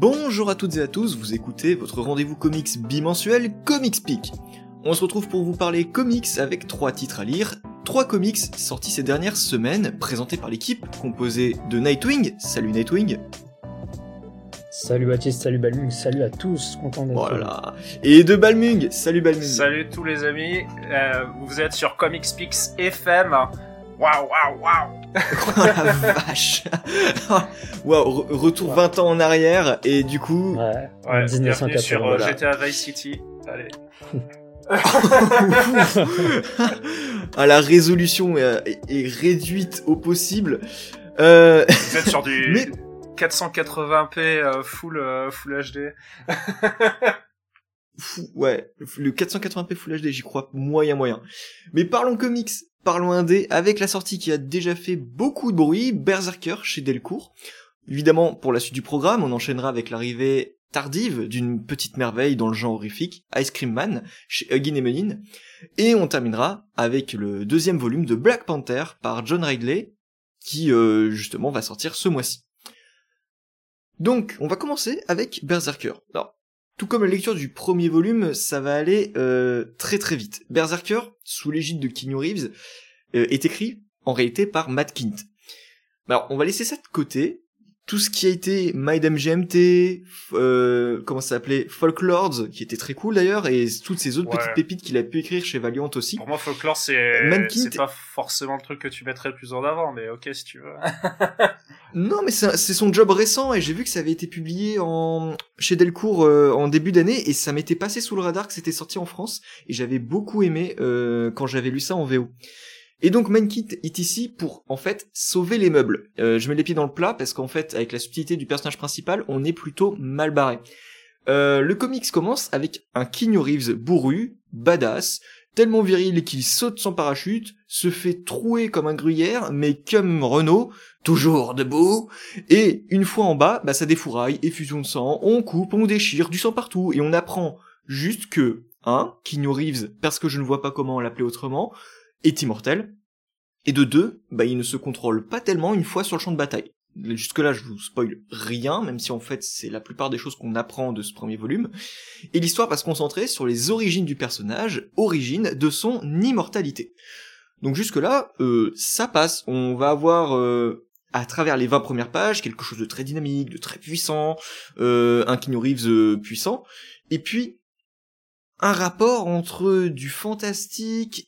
Bonjour à toutes et à tous, vous écoutez votre rendez-vous comics bimensuel Comics Peak. On se retrouve pour vous parler comics avec trois titres à lire, trois comics sortis ces dernières semaines, présentés par l'équipe composée de Nightwing, salut Nightwing, Salut Baptiste, salut Balmung, salut à tous, content d'être là. voilà, et de Balmung, salut Balmung. Salut tous les amis, euh, vous êtes sur ComicsPix FM. Waouh, waouh, waouh Oh la vache Waouh, re- retour 20 ans en arrière, et du coup... Ouais, Ouais, 1980, bienvenue sur euh, voilà. GTA Vice City. Allez. ah, la résolution est, réduite au possible. Euh... Vous êtes sur du Mais- 480p euh, full, euh, full HD. Fou, ouais, le 480p Full HD, j'y crois moyen moyen. Mais parlons comics, parlons indé, avec la sortie qui a déjà fait beaucoup de bruit, Berserker chez Delcourt. Évidemment, pour la suite du programme, on enchaînera avec l'arrivée tardive d'une petite merveille dans le genre horrifique, Ice Cream Man, chez Huggin et Menin. Et on terminera avec le deuxième volume de Black Panther par John Ridley, qui euh, justement va sortir ce mois-ci. Donc, on va commencer avec Berserker. Tout comme la lecture du premier volume, ça va aller euh, très très vite. Berserker, sous l'égide de Keanu Reeves, euh, est écrit en réalité par Matt Kint. Alors, on va laisser ça de côté. Tout ce qui a été Maid MGMT, f- euh, comment ça s'appelait, Folklords, qui était très cool d'ailleurs, et toutes ces autres Ouais. petites pépites qu'il a pu écrire chez Valiant aussi. Pour moi, Folklore, c'est c'est pas forcément le truc que tu mettrais le plus en avant, mais ok si tu veux. Non, mais c'est c'est son job récent et j'ai vu que ça avait été publié en chez Delcourt euh, en début d'année et ça m'était passé sous le radar que c'était sorti en France et j'avais beaucoup aimé euh, quand j'avais lu ça en VO. Et donc Mankit est ici pour en fait sauver les meubles. Euh, je mets les pieds dans le plat parce qu'en fait avec la subtilité du personnage principal, on est plutôt mal barré. Euh, le comics commence avec un Keanu Reeves bourru, badass, tellement viril qu'il saute sans parachute, se fait trouer comme un gruyère, mais comme Renault, toujours debout, et une fois en bas, bah ça défouraille, effusion de sang, on coupe, on déchire, du sang partout, et on apprend juste que, un, Keanu Reeves, parce que je ne vois pas comment l'appeler autrement, est immortel, et de deux, bah il ne se contrôle pas tellement une fois sur le champ de bataille. Jusque là, je vous spoil rien, même si en fait c'est la plupart des choses qu'on apprend de ce premier volume. Et l'histoire va se concentrer sur les origines du personnage, origines de son immortalité. Donc jusque là, euh, ça passe. On va avoir euh, à travers les 20 premières pages quelque chose de très dynamique, de très puissant, euh, un Keanu Reeves euh, puissant, et puis un rapport entre du fantastique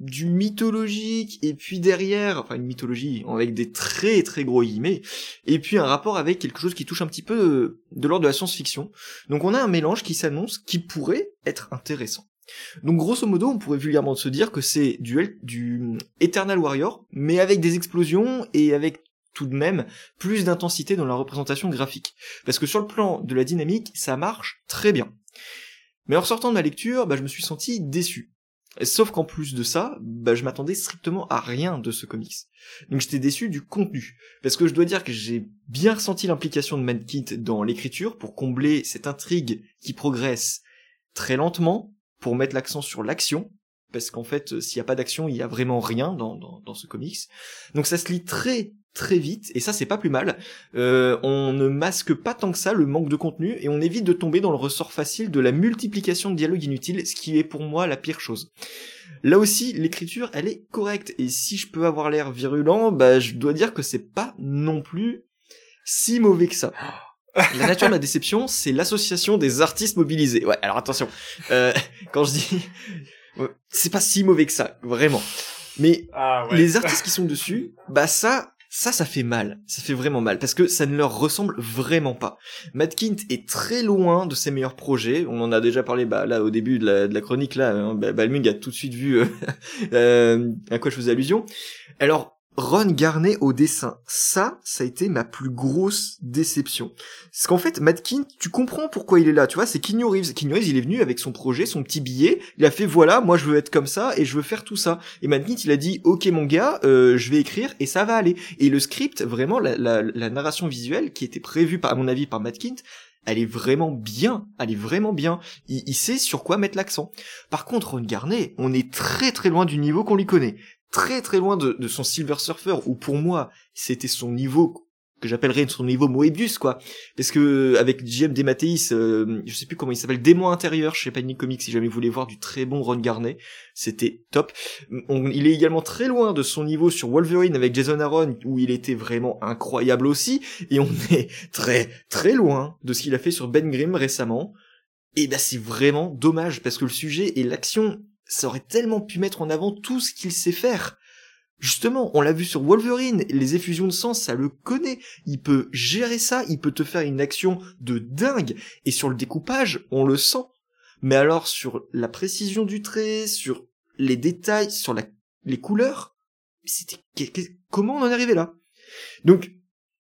du mythologique et puis derrière enfin une mythologie avec des très très gros guillemets et puis un rapport avec quelque chose qui touche un petit peu euh, de l'ordre de la science-fiction. Donc on a un mélange qui s'annonce qui pourrait être intéressant. Donc grosso modo on pourrait vulgairement se dire que c'est du, Eternal Warrior mais avec des explosions et avec tout de même plus d'intensité dans la représentation graphique. Parce que sur le plan de la dynamique ça marche très bien. Mais en sortant de ma lecture bah, je me suis senti déçu Sauf qu'en plus de ça, bah, je m'attendais strictement à rien de ce comics. Donc j'étais déçu du contenu. Parce que je dois dire que j'ai bien ressenti l'implication de Mankit dans l'écriture pour combler cette intrigue qui progresse très lentement, pour mettre l'accent sur l'action. Parce qu'en fait, euh, s'il n'y a pas d'action, il y a vraiment rien dans, dans, dans ce comics. Donc ça se lit très très vite, et ça c'est pas plus mal. Euh, on ne masque pas tant que ça le manque de contenu, et on évite de tomber dans le ressort facile de la multiplication de dialogues inutiles, ce qui est pour moi la pire chose. Là aussi, l'écriture, elle est correcte, et si je peux avoir l'air virulent, bah je dois dire que c'est pas non plus si mauvais que ça. La nature de la déception, c'est l'association des artistes mobilisés. Ouais, alors attention, euh, quand je dis... C'est pas si mauvais que ça, vraiment. Mais Ah ouais. les artistes qui sont dessus, bah ça, ça, ça fait mal. Ça fait vraiment mal parce que ça ne leur ressemble vraiment pas. Matt Kint est très loin de ses meilleurs projets. On en a déjà parlé bah, là au début de la, de la chronique là. hein, bah, Balmung a tout de suite vu euh, euh, à quoi je faisais allusion. Alors Ron Garnet au dessin, ça, ça a été ma plus grosse déception. Parce qu'en fait, Matt Kint, tu comprends pourquoi il est là, tu vois, c'est Keanu Reeves. Keanu Reeves, il est venu avec son projet, son petit billet, il a fait voilà, moi je veux être comme ça et je veux faire tout ça. Et Matt Kint, il a dit ok mon gars, euh, je vais écrire et ça va aller. Et le script, vraiment, la, narration visuelle qui était prévue par, à mon avis par Matt Kint, elle est vraiment bien, elle est vraiment bien. Il, il sait sur quoi mettre l'accent. Par contre, Ron Garnet, on est très très loin du niveau qu'on lui connaît. Très très loin de, de son Silver Surfer, où pour moi, c'était son niveau que j'appellerais son niveau Moebius quoi. Parce que avec JM Dematteis euh, je sais plus comment il s'appelle Démon intérieur chez Panini Comics si jamais vous voulez voir du très bon Ron Garnet c'était top. Il est également très loin de son niveau sur Wolverine avec Jason Aaron où il était vraiment incroyable aussi et on est très très loin de ce qu'il a fait sur Ben Grimm récemment. Et ben c'est vraiment dommage parce que le sujet et l'action ça aurait tellement pu mettre en avant tout ce qu'il sait faire Justement, on l'a vu sur Wolverine, les effusions de sang, ça le connaît. Il peut gérer ça, il peut te faire une action de dingue. Et sur le découpage, on le sent. Mais alors sur la précision du trait, sur les détails, sur les couleurs, c'était comment on en est arrivé là? Donc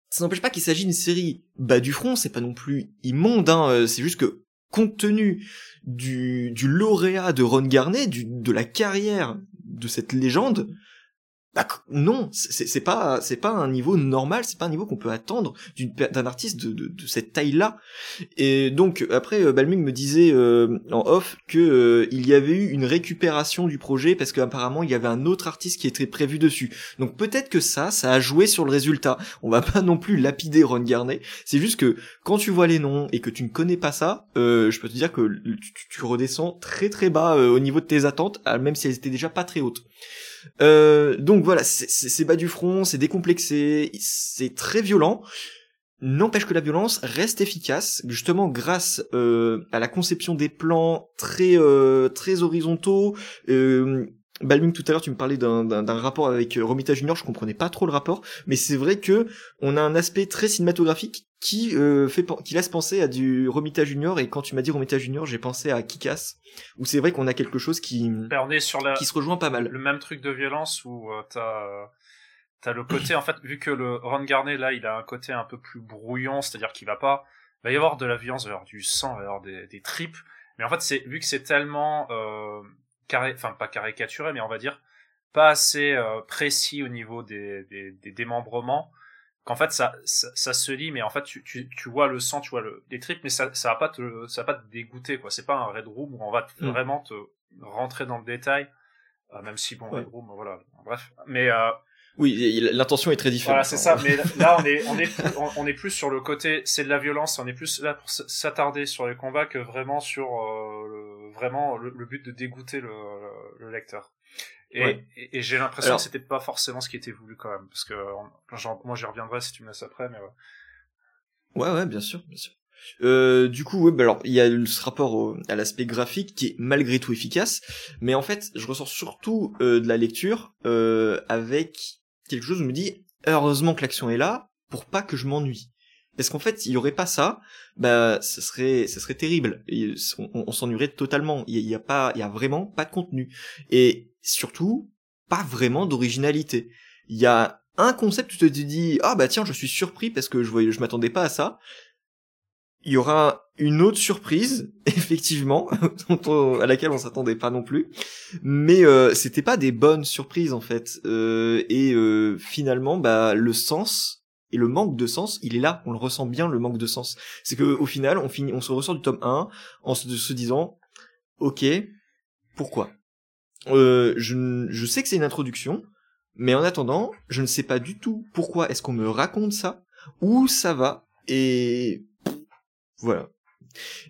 ça n'empêche pas qu'il s'agit d'une série bas du front, c'est pas non plus immonde, hein, euh, c'est juste que compte tenu du, du lauréat de Ron Garnet, de la carrière de cette légende, bah, non, c'est pas c'est pas un niveau normal, c'est pas un niveau qu'on peut attendre d'un artiste de, cette taille-là. Et donc après euh, Balmung me disait euh, en off que euh, il y avait eu une récupération du projet parce qu'apparemment il y avait un autre artiste qui était prévu dessus. Donc peut-être que ça, ça a joué sur le résultat. On va pas non plus lapider Ron Garnet. C'est juste que quand tu vois les noms et que tu ne connais pas ça, je peux te dire que tu redescends très très bas au niveau de tes attentes, même si elles étaient déjà pas très hautes. Euh, donc voilà, c'est bas du front, c'est décomplexé, c'est très violent. N'empêche que la violence reste efficace, justement grâce euh, à la conception des plans très euh, très horizontaux. Euh, Balming tout à l'heure tu me parlais d'un rapport avec Romita Junior, je comprenais pas trop le rapport, mais c'est vrai que on a un aspect très cinématographique qui euh, fait qui laisse penser à du Romita Junior et quand tu m'as dit Romita Junior j'ai pensé à Kikas où c'est vrai qu'on a quelque chose qui ben, on est sur la... qui se rejoint pas mal. le même truc de violence où euh, t'as euh, t'as le côté en fait vu que le Ron Garnet là il a un côté un peu plus brouillon c'est-à-dire qu'il va pas il va y avoir de la violence il va y avoir du sang il va y avoir des, des tripes mais en fait c'est vu que c'est tellement euh, carré enfin pas caricaturé mais on va dire pas assez euh, précis au niveau des, des, des démembrements qu'en fait ça, ça, se lit mais en fait tu, tu, tu vois le sang tu vois le, les tripes mais ça ça va pas te ça va pas te dégoûter quoi. C'est pas un red room où on va mm. vraiment te rentrer dans le détail. Euh, même si bon red room voilà bref. Mais euh, oui l'intention est très différente voilà c'est ça mais là on est on est on, est plus sur le côté c'est de la violence on est plus là pour s'attarder sur les combats que vraiment sur euh, le, vraiment le, but de dégoûter le, le lecteur et, et, j'ai l'impression que c'était pas forcément ce qui était voulu quand même, parce que moi j'y reviendrai si tu me laisses après, mais ouais. Ouais, ouais, bien sûr, bien sûr. Euh, du coup, ouais, bah alors il y a ce rapport à l'aspect graphique qui est malgré tout efficace, mais en fait, je ressors surtout euh, de la lecture euh, avec quelque chose où je me dis heureusement que l'action est là pour pas que je m'ennuie. Parce qu'en fait, il y aurait pas ça, bah, ce serait, ce serait terrible. on, s'ennuierait totalement. Il y, a pas, il y a vraiment pas de contenu. Et surtout, pas vraiment d'originalité. Il y a un concept où tu te dis, ah bah tiens, je suis surpris parce que je voyais, je m'attendais pas à ça. Il y aura une autre surprise, effectivement, à laquelle on s'attendait pas non plus, mais euh, c'était pas des bonnes surprises en fait. Euh, et euh, finalement, bah le sens et le manque de sens, il est là, on le ressent bien le manque de sens. C'est que au final, on finit, on se ressort du tome 1 en se, disant, ok, pourquoi? Euh, je, je sais que c'est une introduction, mais en attendant, je ne sais pas du tout pourquoi est-ce qu'on me raconte ça, où ça va, et voilà.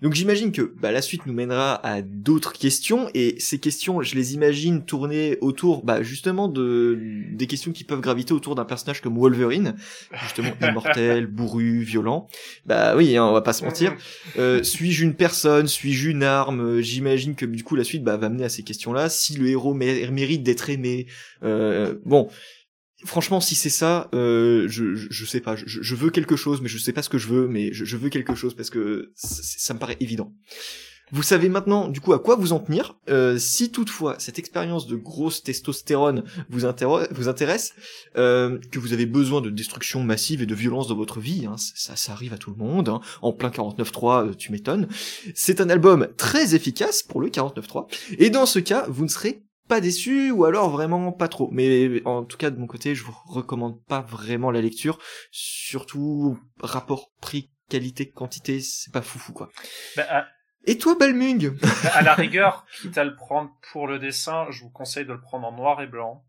Donc j'imagine que bah, la suite nous mènera à d'autres questions et ces questions, je les imagine tourner autour bah, justement de des questions qui peuvent graviter autour d'un personnage comme Wolverine, justement immortel, bourru, violent. Bah oui, hein, on va pas se mentir. Euh, suis-je une personne? Suis-je une arme? J'imagine que du coup la suite bah, va mener à ces questions-là. Si le héros mérite d'être aimé, euh, bon franchement, si c'est ça, euh, je, je, sais pas. Je, veux quelque chose, mais je sais pas ce que je veux, mais je, veux quelque chose parce que ça, me paraît évident. Vous savez maintenant du coup à quoi vous en tenir. Euh, si toutefois cette expérience de grosse testostérone vous, vous intéresse, euh, que vous avez besoin de destruction massive et de violence dans votre vie, hein, ça, ça arrive à tout le monde, hein, en plein 49.3, euh, tu m'étonnes. C'est un album très efficace pour le 49.3, et dans ce cas, vous ne serez pas déçu ou alors vraiment pas trop. Mais en tout cas de mon côté, je vous recommande pas vraiment la lecture, surtout rapport prix qualité quantité, c'est pas foufou quoi. Bah, Et toi Balmung? Bah, À la rigueur, quitte à le prendre pour le dessin, je vous conseille de le prendre en noir et blanc.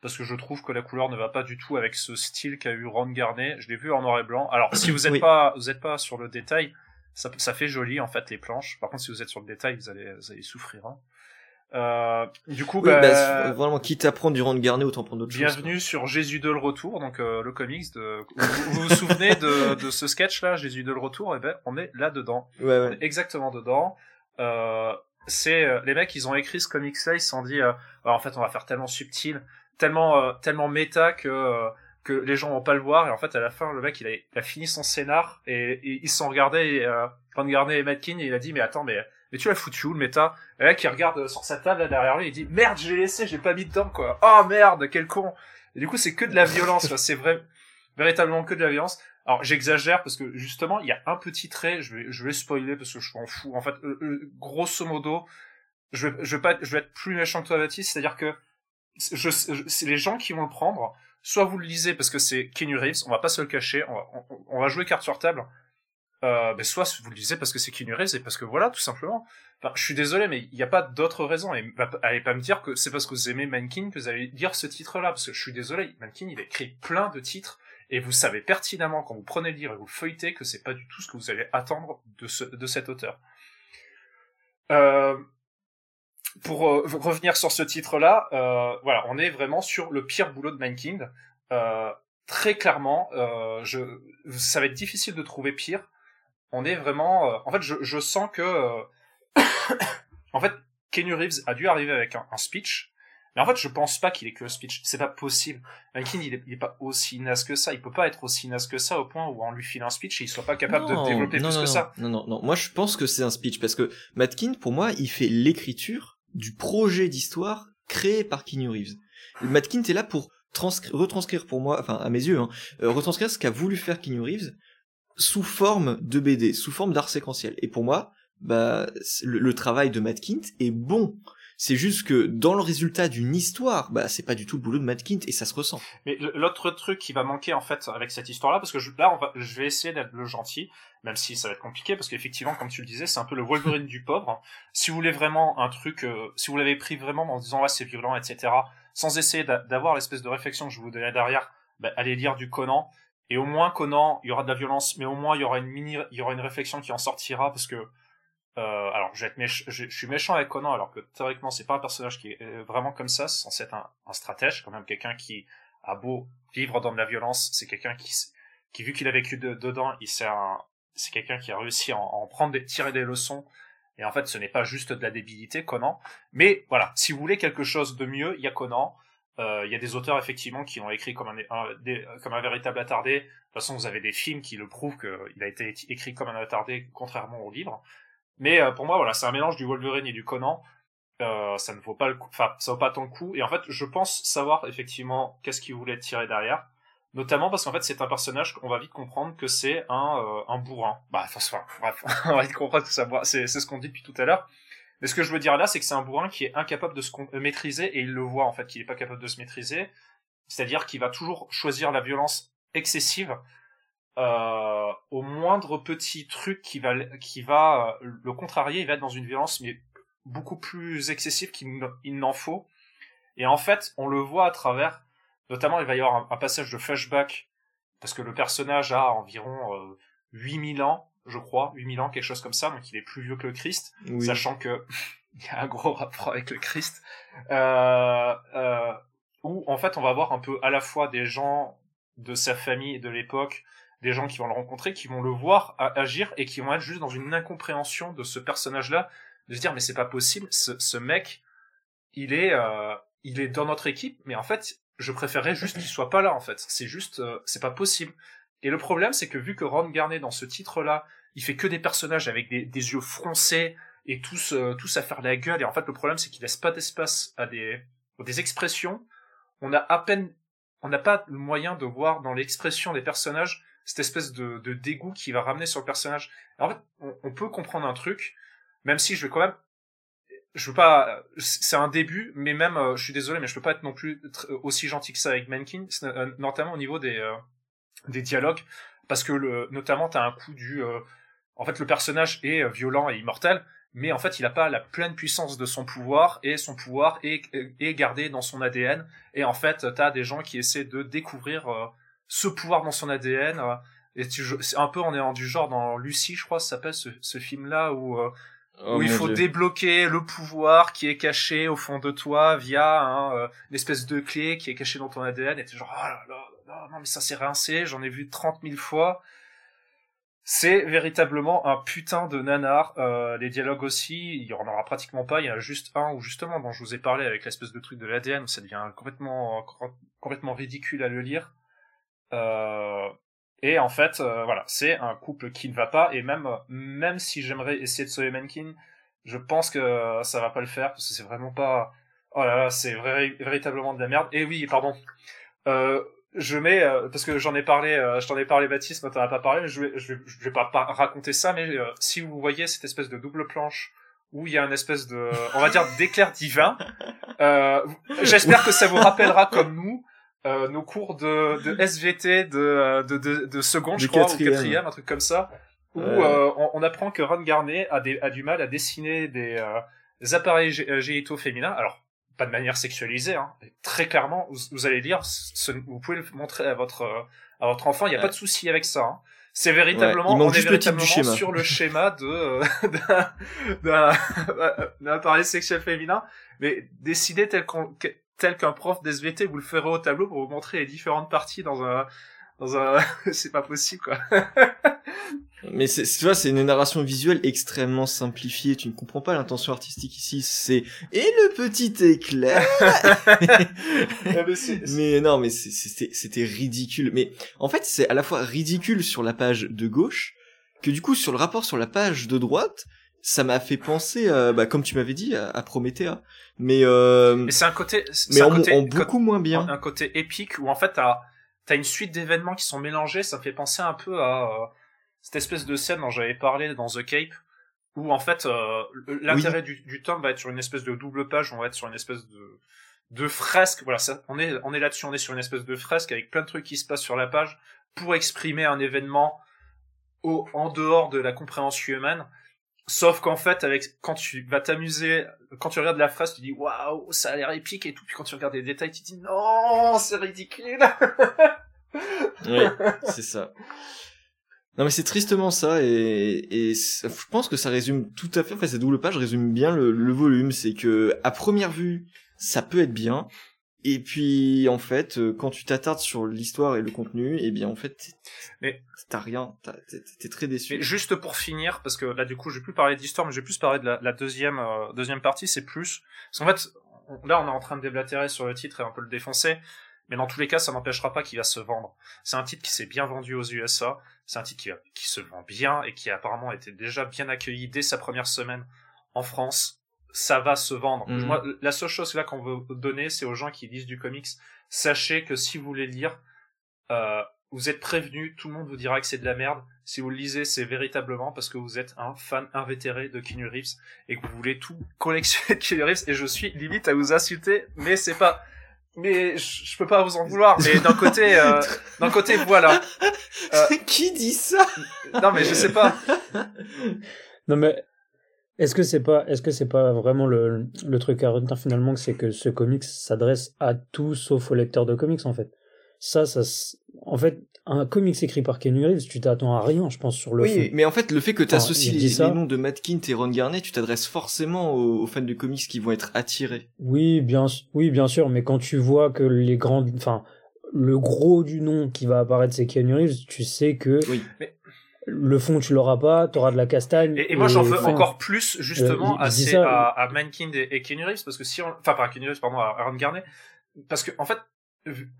parce que je trouve que la couleur ne va pas du tout avec ce style qu'a eu Ron Garnet. Je l'ai vu en noir et blanc. Alors, si vous n'êtes pas, vous êtes pas sur le détail, ça, ça fait joli en fait les planches. Par contre, si vous êtes sur le détail, vous allez, vous allez souffrir. Hein. Euh, du coup, bah, bah, vraiment, quitte à prendre du Ron Garnet, autant prendre d'autres choses. Bienvenue sur Jésus de le retour, donc euh, le comics. De... Vous, vous souvenez de, de ce sketch-là, Jésus de le retour? Eh ben, on est là dedans. Ouais, ouais. exactement dedans. Euh, c'est euh, les mecs, ils ont écrit ce comics-là, ils se sont dit, euh, en fait, on va faire tellement subtil, tellement, tellement méta que que les gens vont pas le voir. Et en fait, à la fin, le mec, il a, il a fini son scénar et, ils se sont regardés. Et, Van Garnet et Matkin, et il a dit, mais attends, mais mais tu l'as foutu où le méta? Et là qui regarde sur sa table derrière lui, il dit merde, j'ai laissé, j'ai pas mis dedans quoi. Oh merde, quel con. Et du coup, c'est que de la violence, c'est vrai, véritablement que de la violence. Alors j'exagère parce que justement, il y a un petit trait, je vais, spoiler parce que je m'en fous. En fait, euh, euh, grosso modo, je vais, pas, je vais être plus méchant que toi, Baptiste, c'est-à-dire que c'est les gens qui vont le prendre. Soit vous le lisez parce que c'est Kenny Reeves, on va pas se le cacher, on va, on va jouer carte sur table euh, ben soit vous le disiez parce que c'est Keanu Reeves et parce que voilà, tout simplement. Enfin, je suis désolé, mais il n'y a pas d'autre raison. Et allez pas me dire que c'est parce que vous aimez Mankin que vous allez dire ce titre-là, parce que je suis désolé, Mankin, il a écrit plein de titres, et vous savez pertinemment quand vous prenez le livre et vous le feuilletez que c'est pas du tout ce que vous allez attendre de, ce, de cet auteur. Euh, pour euh, revenir sur ce titre-là, euh, voilà, on est vraiment sur le pire boulot de Mankind. Euh, très clairement, je, ça va être difficile de trouver pire on est vraiment. Euh, en fait, je, je sens que. Euh, en fait, Kenny Reeves a dû arriver avec un, speech. Mais en fait, je pense pas qu'il ait que le speech. C'est pas possible. Mankin, il est, pas aussi naze que ça. Il peut pas être aussi naze que ça au point où on lui file un speech et il soit pas capable de développer plus que ça. Non, non, non. Moi, je pense que c'est un speech parce que Matkin, pour moi, il fait l'écriture du projet d'histoire créé par Kenny Reeves. Matkin est là pour retranscrire pour moi, enfin à mes yeux, hein, euh, retranscrire ce qu'a voulu faire Kenny Reeves sous forme de BD, sous forme d'art séquentiel. Et pour moi, bah, le, travail de Matt Kint est bon. C'est juste que dans le résultat d'une histoire, bah c'est pas du tout le boulot de Matt Kint et ça se ressent. Mais l'autre truc qui va manquer en fait avec cette histoire-là, parce que là je vais essayer d'être le gentil, même si ça va être compliqué, parce qu'effectivement, comme tu le disais, c'est un peu le Wolverine du pauvre. Si vous voulez vraiment un truc, euh, si vous l'avez pris vraiment en disant ouais c'est violent, etc., sans essayer d'avoir l'espèce de réflexion que je vous donnais derrière, bah, allez lire du Conan et au moins Conan, il y aura de la violence, mais au moins il y aura une mini, y aura une réflexion qui en sortira parce que, euh, alors je, suis méchant avec Conan alors que théoriquement c'est pas un personnage qui est euh, vraiment comme ça, c'est censé être un, stratège, quand même quelqu'un qui a beau vivre dans de la violence, c'est quelqu'un qui, qui vu qu'il a vécu dedans, il c'est un, c'est quelqu'un qui a réussi à en, prendre tirer des leçons. Et en fait, ce n'est pas juste de la débilité, Conan. Mais voilà, si vous voulez quelque chose de mieux, il y a Conan. Euh, il y a des auteurs effectivement qui ont écrit comme un, comme un véritable attardé. De toute façon, vous avez des films qui le prouvent qu'il a été écrit comme un attardé, contrairement au livre. Mais euh, pour moi, voilà, c'est un mélange du Wolverine et du Conan. Euh, ça ne vaut pas le coup, enfin, ça vaut pas tant le coup. Et en fait, je pense savoir effectivement qu'est-ce qu'il voulait tirer derrière. Notamment parce qu'en fait, c'est un personnage qu'on va vite comprendre que c'est un, un bourrin. Bah, enfin, bref, on va vite comprendre que ça, c'est, c'est ce qu'on dit depuis tout à l'heure. Mais ce que je veux dire là, c'est que c'est un bourrin qui est incapable de se maîtriser et il le voit en fait qu'il est pas capable de se maîtriser. C'est-à-dire qu'il va toujours choisir la violence excessive euh, au moindre petit truc qui va qui va euh, le contrarier. Il va être dans une violence mais beaucoup plus excessive qu'il n'en faut. Et en fait, on le voit à travers. Notamment, il va y avoir un, passage de flashback parce que le personnage a environ euh, 8000 ans je crois, 8000 ans, quelque chose comme ça, donc il est plus vieux que le Christ, sachant que il y a un gros rapport avec le Christ, euh, euh, où en fait on va voir un peu à la fois des gens de sa famille de l'époque, des gens qui vont le rencontrer, qui vont le voir agir et qui vont être juste dans une incompréhension de ce personnage-là, de se dire mais c'est pas possible, ce, ce mec, il est, euh, il est dans notre équipe, mais en fait je préférerais juste qu'il soit pas là en fait, c'est juste, euh, c'est pas possible. Et le problème, c'est que vu que Ron Garnet, dans ce titre-là, il fait que des personnages avec des, yeux froncés et tous, euh, tous à faire la gueule, et en fait, le problème, c'est qu'il laisse pas d'espace à des, des expressions. On a à peine, on n'a pas le moyen de voir dans l'expression des personnages cette espèce de, de dégoût qui va ramener sur le personnage. en fait, on, peut comprendre un truc, même si je vais quand même je veux pas c'est un début mais même euh, je suis désolé mais je peux pas être non plus aussi gentil que ça avec Mankin euh, notamment au niveau des des dialogues parce que le, notamment t'as un coup du euh, en fait le personnage est euh, violent et immortel mais en fait il n'a pas la pleine puissance de son pouvoir et son pouvoir est, est gardé dans son ADN et en fait t'as des gens qui essaient de découvrir euh, ce pouvoir dans son ADN euh, et tu c'est un peu on est en du genre dans Lucie je crois ça s'appelle ce, ce film là où euh, Oh où il faut Dieu. débloquer le pouvoir qui est caché au fond de toi via hein, une espèce de clé qui est cachée dans ton ADN et t'es genre oh là là, non mais ça c'est rincé j'en ai vu 30 000 fois c'est véritablement un putain de nanar. Euh, les dialogues aussi, il y en aura pratiquement pas. Il y en a juste un où justement, dont je vous ai parlé avec l'espèce de truc de l'ADN, où ça devient complètement, complètement ridicule à le lire. Euh, et en fait, euh, voilà, c'est un couple qui ne va pas. Et même, même si j'aimerais essayer de sauver Menkin, je pense que ça va pas le faire parce que c'est vraiment pas. Oh là là, c'est véritablement de la merde. Et oui, pardon. Je mets euh, parce que j'en ai parlé, euh, je t'en ai parlé Baptiste, mais t'en as pas parlé. Je vais, je vais, je vais pas, pas raconter ça, mais euh, si vous voyez cette espèce de double planche où il y a une espèce de, on va dire d'éclair divin, euh, j'espère que ça vous rappellera comme nous euh, nos cours de, de SVT de, euh, de, de, de seconde, De je crois, quatrième. ou quatrième, un truc comme ça, où euh, on, on apprend que Ron Garnet a, des, a du mal à dessiner des, euh, des appareils gé- génitaux féminins. Alors pas de manière sexualisée, hein. très clairement, vous, vous allez lire, ce- vous pouvez le montrer à votre à votre enfant, il n'y a Ouais. pas de souci avec ça. hein. C'est véritablement, Ouais, on est le schéma. sur le schéma de euh, d'un- d'un d'un appareil sexuel féminin, mais décidé tel qu'on tel qu'un prof d'SVT vous le ferez au tableau pour vous montrer les différentes parties dans un dans un c'est pas possible quoi. Mais tu vois, c'est une narration visuelle extrêmement simplifiée. Tu ne comprends pas l'intention artistique ici. C'est et le petit éclair? mais c'est- mais non, mais c'était, ridicule. Mais en fait, c'est à la fois ridicule sur la page de gauche que du coup sur le rapport sur la page de droite, ça m'a fait penser, bah, comme tu m'avais dit, à, à Promethea. Mais euh, mais c'est un côté mais un en, côté en beaucoup moins bien. un côté épique où en fait t'as t'as une suite d'événements qui sont mélangés ça me fait penser un peu à euh, cette espèce de scène dont j'avais parlé dans The Cape où en fait euh, l'intérêt du, du tome va être sur une espèce de double page on va être sur une espèce de de fresque voilà ça, on est on est là-dessus on est sur une espèce de fresque avec plein de trucs qui se passent sur la page pour exprimer un événement au en dehors de la compréhension humaine Sauf qu'en fait, avec quand tu vas t'amuser, quand tu regardes la phrase, tu dis waouh, ça a l'air épique et tout. Puis quand tu regardes les détails, tu dis non, c'est ridicule. Ouais, c'est ça. Non mais c'est tristement ça et, et je pense que ça résume tout à fait, enfin cette double page résume bien le, le volume, c'est que à première vue ça peut être bien et puis en fait euh, quand tu t'attardes sur l'histoire et le contenu, et bien en fait t'as rien, t'es très déçu. Mais juste pour finir, parce que là du coup, je vais plus parler d'histoire, mais je vais plus parler de la, la deuxième euh, deuxième partie. C'est plus parce qu'en fait, là, on est en train de déblatérer sur le titre et un peu le défoncer. Mais dans tous les cas, ça n'empêchera pas qu'il va se vendre. C'est un titre qui s'est bien vendu aux USA. C'est un titre qui, se vend bien et qui a apparemment été déjà bien accueilli dès sa première semaine en France. Ça va se vendre. Mhm. Moi, la seule chose là qu'on veut donner, c'est aux gens qui lisent du comics. Sachez que si vous voulez lire, euh, vous êtes prévenus, tout le monde vous dira que c'est de la merde. Si vous le lisez, c'est véritablement parce que vous êtes un fan invétéré de Keanu Reeves et que vous voulez tout collectionner de Keanu Reeves et je suis limite à vous insulter, mais c'est pas, mais je, je peux pas vous en vouloir, mais d'un côté, euh, d'un côté, voilà. Euh, Qui dit ça? Non, mais je sais pas. Non mais est-ce que c'est pas est-ce que c'est pas vraiment le, le truc à retenir finalement que c'est que ce comics s'adresse à tout sauf aux lecteurs de comics en fait? Ça ça en fait un comics écrit par Ken Reeves, tu t'attends à rien je pense sur le Oui, fond. mais en fait, le fait que tu Enfin, associes il les, dit ça. les noms de Matt Kint et Ron Garnet, tu t'adresses forcément aux, aux fans de comics qui vont être attirés. Oui, bien oui bien sûr, mais quand tu vois que les grandes enfin le gros du nom qui va apparaître c'est Ken Reeves, tu sais que Oui. Mais- le fond tu l'auras pas, tu auras de la castagne Et, et moi, j'en veux enfin, encore plus, justement, Euh, à, dit ces- ça, à, à Mankind et, et Reeves, parce que si on, enfin, pas à Keanu Reeves, pardon, à Aaron Garnet, parce que, en fait,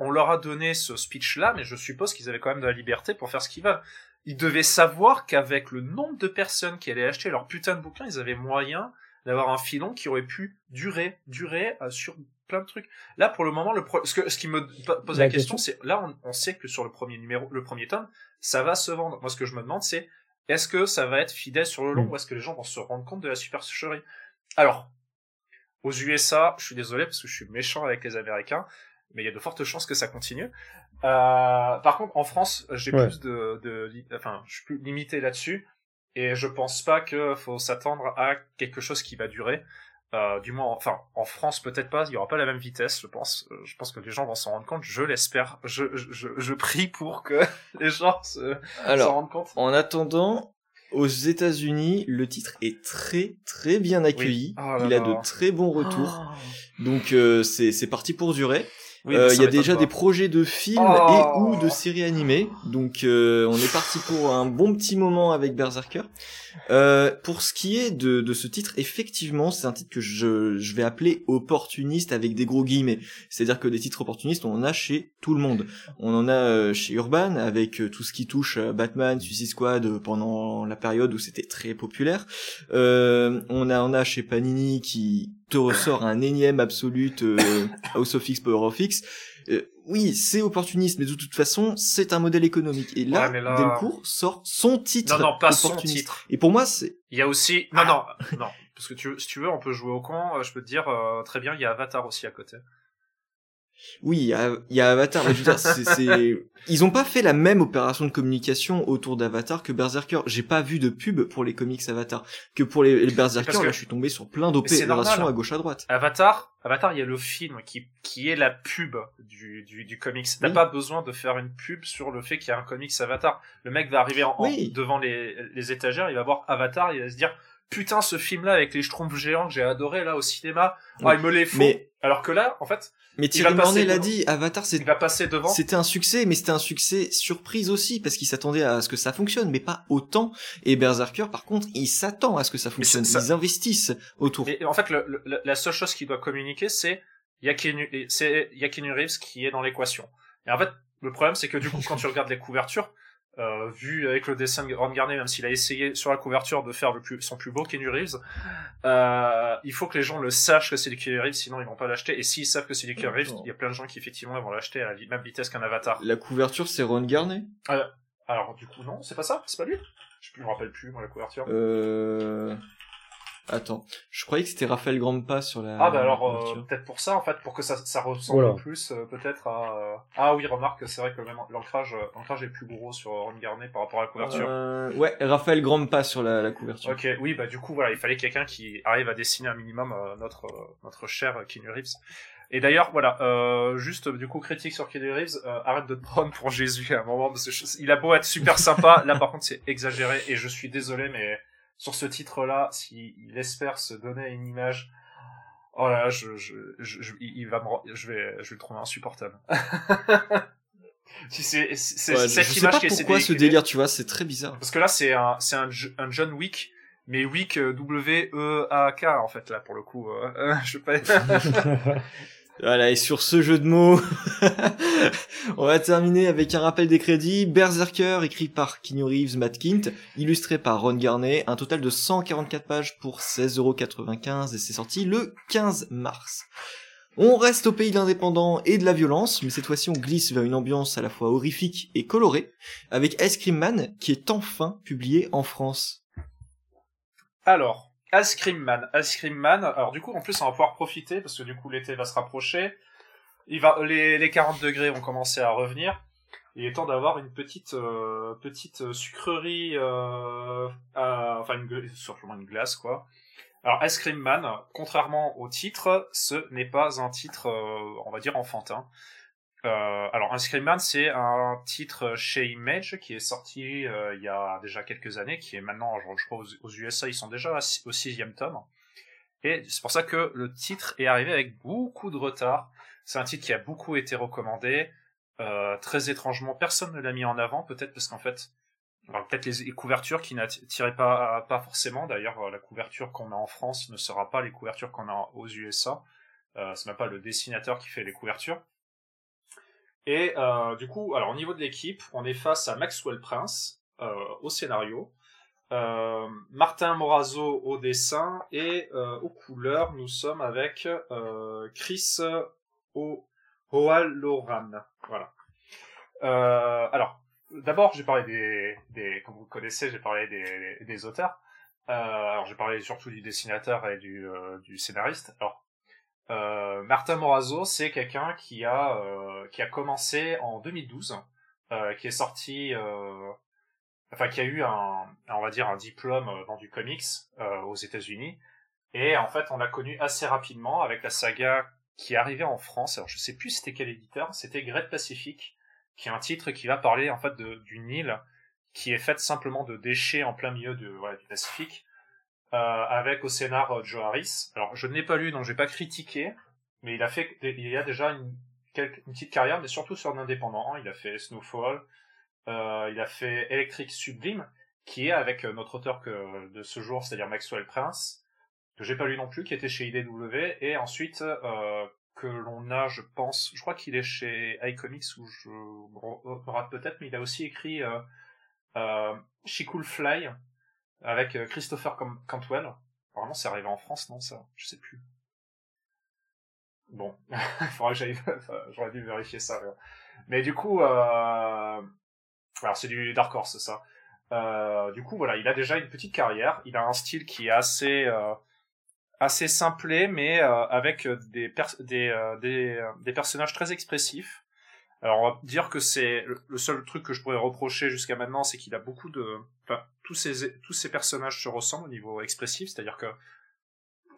on leur a donné ce speech-là, mais je suppose qu'ils avaient quand même de la liberté pour faire ce qu'ils veulent. Ils devaient savoir qu'avec le nombre de personnes qui allaient acheter leur putain de bouquin, ils avaient moyen d'avoir un filon qui aurait pu durer, durer euh, sur plein de trucs. Là, pour le moment, le pro- ce, que, ce qui me po- pose la, La question, c'est là, on, on sait que sur le premier numéro, le premier tome, ça va se vendre. Moi, ce que je me demande, c'est est-ce que ça va être fidèle sur le long Mm. ou est-ce que les gens vont se rendre compte de la supercherie? Alors, aux USA, je suis désolé parce que je suis méchant avec les Américains, mais il y a de fortes chances que ça continue. Euh, par contre, en France, j'ai Ouais. plus de, de, li- enfin, je suis plus limité là-dessus. et je pense pas que faut s'attendre à quelque chose qui va durer. Euh, du moins, enfin, en France peut-être pas, il y aura pas la même vitesse, je pense. Euh, je pense que les gens vont s'en rendre compte. Je l'espère. Je, je, je prie pour que les gens se, s'en rendent compte. En attendant, aux États-Unis, le titre est très très bien accueilli. Oh il a de très bons retours. Donc euh, c'est c'est parti pour durer. Oui, Euh, mais Il y a déjà pas. des projets de films Oh. et ou de séries animées. Donc euh, on est parti pour un bon petit moment avec Berserker. Euh, pour ce qui est de, de ce titre, effectivement, c'est un titre que je, je vais appeler opportuniste avec des gros guillemets. C'est-à-dire que des titres opportunistes, on en a chez tout le monde. On en a euh, chez Urban avec euh, tout ce qui touche Batman, Suicide Squad pendant la période où c'était très populaire. Euh, on a on a chez Panini qui te ressort un énième absolute euh, House of X, Power of X. Euh, oui, c'est opportuniste, mais de toute façon, c'est un modèle économique. Et là, Ouais, mais là- Delcourt sort son titre Non, non, pas son titre. Et pour moi, c'est Il y a aussi, non, non, non. Parce que tu, si tu veux, on peut jouer au con. euh, Je peux te dire euh, très bien, il y a Avatar aussi à côté. Oui, il y a, il y a Avatar. mais je veux dire, c'est, c'est- ils ont pas fait la même opération de communication autour d'Avatar que Berserker. J'ai pas vu de pub pour les comics Avatar que pour les, les Berserker. Que- Là, je suis tombé sur plein d'opérations normal. à gauche à droite. Avatar, Avatar, il y a le film qui, qui est la pub du, du, du comics. T'as Oui. pas besoin de faire une pub sur le fait qu'il y a un comics Avatar. Le mec va arriver en, en- Oui. devant les, les étagères, il va voir Avatar, il va se dire, putain, ce film-là avec les schtroumpfs géants que j'ai adoré là au cinéma, Oui. ah, il me les faut. Mais, Alors que là, en fait, mais Thierry Mornay l'a dit, Avatar, c'est il va passer devant. C'était un succès, mais c'était un succès surprise aussi, parce qu'il s'attendait à ce que ça fonctionne, mais pas autant. Et Berserker, par contre, il s'attend à ce que ça fonctionne. ça- Ils investissent autour. Et, en fait, le, le- la seule chose qu'il doit communiquer, c'est il y a Keanu- et c'est il y a Keanu Reeves qui est dans l'équation. Et en fait, le problème, c'est que du coup, quand tu regardes les couvertures, euh, vu avec le dessin de Ron Garnet, même s'il a essayé sur la couverture de faire le plus, son plus beau Keanu Reeves, euh, il faut que les gens le sachent que c'est du Keanu Reeves, sinon ils vont pas l'acheter. Et s'ils savent que c'est du Keanu Reeves, il y a plein de gens qui effectivement vont l'acheter à la même vitesse qu'un Avatar. La couverture, c'est Ron Garnet. Alors du coup, non, c'est pas ça, c'est pas lui? Je me rappelle plus moi la couverture. Euh... Attends, je croyais que c'était Raphaël Grandpa sur la Ah bah alors euh, peut-être pour ça en fait pour que ça, ça ressemble Voilà. plus euh, peut-être à euh, ah oui remarque c'est vrai que même l'ancrage euh, l'ancrage est plus gros sur Ron Garnet par rapport à la couverture. Euh, Ouais, Raphaël Grandpa sur la, la couverture. Ok oui bah du coup voilà il fallait quelqu'un qui arrive à dessiner un minimum euh, notre euh, notre cher Keanu Reeves. Et d'ailleurs voilà euh, juste du coup critique sur Keanu Reeves euh, arrête de te prendre pour Jésus à un moment parce que je- il a beau être super sympa là par contre c'est exagéré et je suis désolé mais sur ce titre là s'il espère se donner une image Oh là, là, je, je, je, je- il va me, je vais, je vais le trouver insupportable. si c'est, c'est Ouais, je, cette je sais image pas qui est pourquoi ce délire, tu vois, c'est très bizarre. Parce que là, c'est un, c'est un, Jo- un John Wick, mais Wick euh, W E A K en fait là pour le coup. euh, euh, je sais pas. Voilà, et sur ce jeu de mots, on va terminer avec un rappel des crédits. Berserker, écrit par Keanu Reeves, Matt Kint, illustré par Ron Garnet, un total de 144 pages pour 16,95€ et c'est sorti le 15 mars. On reste au pays de l'indépendant et de la violence, mais cette fois-ci on glisse vers une ambiance à la fois horrifique et colorée, avec Ice Cream Man, qui est enfin publié en France. Alors, Ice Cream Man, Ice Cream Man. Alors du coup, en plus, on va pouvoir profiter parce que du coup, l'été va se rapprocher. Les, les 40 degrés vont commencer à revenir. Il est temps d'avoir une petite euh, petite sucrerie, euh, enfin une, simplement une glace quoi. Alors Ice Cream Man, contrairement au titre, ce n'est pas un titre, euh, on va dire enfantin. Euh, alors Ice Cream Man, c'est un titre chez Image qui est sorti euh, il y a déjà quelques années, qui est maintenant, je, crois, aux, USA, ils sont déjà au sixième tome. Et c'est pour ça que le titre est arrivé avec beaucoup de retard. C'est un titre qui a beaucoup été recommandé. Euh, très étrangement, personne ne l'a mis en avant, peut-être parce qu'en fait, peut-être les, les couvertures qui n'attiraient pas, pas forcément. D'ailleurs, la couverture qu'on a en France ne sera pas les couvertures qu'on a aux USA. Euh, c'est même pas le dessinateur qui fait les couvertures. Et euh, du coup, alors au niveau de l'équipe, on est face à Maxwell Prince euh, au scénario, euh, Martin Morazzo au dessin et euh, aux couleurs, nous sommes avec Chris o O'Halloran. Voilà. Alors, d'abord, j'ai parlé des, des, comme vous connaissez, j'ai parlé des, des auteurs. Euh, alors, j'ai parlé surtout du dessinateur et du, euh, du scénariste. Alors, euh, Martin Morazzo, c'est quelqu'un qui a euh, qui a commencé en 2012, euh, qui est sorti enfin qui a eu un, on va dire un diplôme dans du comics aux États-Unis. Et en fait, on l'a connu assez rapidement avec la saga qui est arrivée en France. Alors je sais plus c'était quel éditeur, c'était Great Pacific, qui est un titre qui va parler en fait d'une île qui est faite simplement de déchets en plein milieu de, voilà, du Pacifique, avec au scénar Joe Harris. Alors je ne l'ai pas lu, donc je vais pas critiquer, mais il a fait, il y a déjà une, petite carrière, mais surtout sur l'indépendant. Il a fait Snowfall, euh, il a fait Electric Sublime, qui est avec notre auteur de ce jour, c'est-à-dire Maxwell Prince, que j'ai pas lu non plus, qui était chez IDW, et ensuite euh, que l'on a, je pense, je crois qu'il est chez iComics, où je rate peut-être, mais il a aussi écrit euh, euh, She Cool Fly, avec euh, Christopher Cantwell. Vraiment, c'est arrivé en France, non, ça? Je sais plus. Bon, il faudrait que j'aille, j'aurais dû vérifier ça. Mais du coup, euh... alors c'est du Dark Horse, ça. Euh, du coup, voilà, il a déjà une petite carrière. Il a un style qui est assez, euh, assez simplé, mais euh, avec des, des, euh, des, euh, des, personnages très expressifs. Alors on va dire que c'est le seul truc que je pourrais reprocher jusqu'à maintenant, c'est qu'il a beaucoup de, tous ces tous ces personnages se ressemblent au niveau expressif, c'est-à-dire que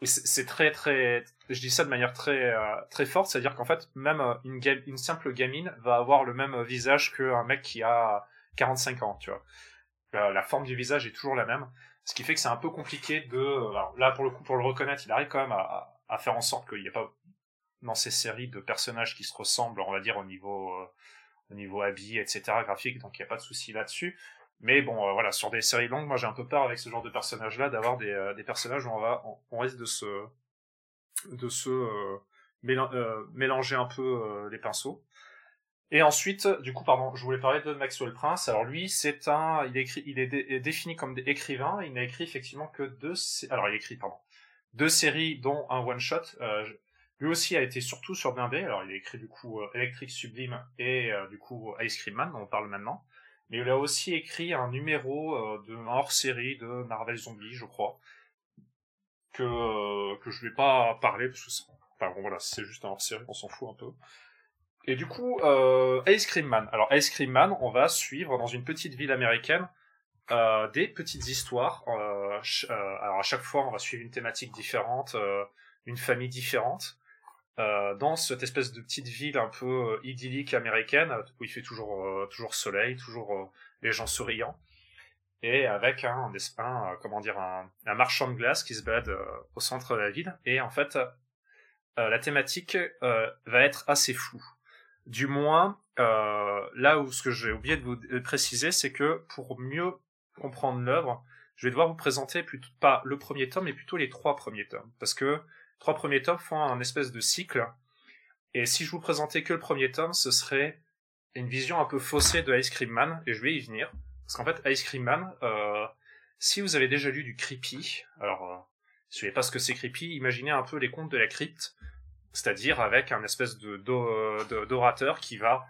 c'est très très, je dis ça de manière très très forte, c'est-à-dire qu'en fait même une, une simple gamine va avoir le même visage qu'un mec qui a 45 ans, tu vois. La forme du visage est toujours la même. Ce qui fait que c'est un peu compliqué de... Alors là, pour le coup, pour le reconnaître, il arrive quand même à, à faire en sorte qu'il n'y ait pas dans ces séries de personnages qui se ressemblent, on va dire, au niveau, euh, au niveau habillé, etc., graphique, donc il n'y a pas de souci là-dessus. Mais bon, euh, voilà, sur des séries longues, moi j'ai un peu peur avec ce genre de personnages-là d'avoir des, euh, des personnages où on va, on, risque de se, de se mélanger un peu les pinceaux. Et ensuite, du coup, pardon, je voulais parler de Maxwell Prince. Alors lui, c'est un, il écrit, il est, défini comme écrivain. Il n'a écrit effectivement que deux, alors il écrit, pardon, deux séries dont un one shot. Euh, lui aussi a été surtout sur B. Alors il a écrit du coup euh, Electric Sublime et euh, du coup Ice Cream Man, dont on parle maintenant. Mais il a aussi écrit un numéro euh, de hors série de Marvel Zombie, je crois, que que je vais pas parler parce que, enfin bon voilà, c'est juste un hors série, on s'en fout un peu. Et du coup, euh, Ice Cream Man. Alors Ice Cream Man, on va suivre dans une petite ville américaine euh, des petites histoires. Euh, euh, alors à chaque fois, on va suivre une thématique différente, euh, une famille différente. Euh, dans cette espèce de petite ville un peu idyllique américaine où il fait toujours toujours soleil, toujours les gens souriants et avec un, un, comment dire un, marchand de glace qui se balade au centre de la ville. Et en fait la thématique va être assez floue. Du moins, euh, là où ce que j'ai oublié de vous préciser, c'est que pour mieux comprendre l'œuvre, je vais devoir vous présenter plutôt pas le premier tome, mais plutôt les trois premiers tomes, parce que trois premiers tomes font un espèce de cycle. Et si je vous présentais que le premier tome, ce serait une vision un peu faussée de Ice Cream Man, et je vais y venir. Parce qu'en fait, Ice Cream Man, euh, si vous avez déjà lu du creepy, alors euh, si savez pas ce que c'est creepy, imaginez un peu les contes de la crypte, c'est-à-dire avec un espèce de d'orateur qui va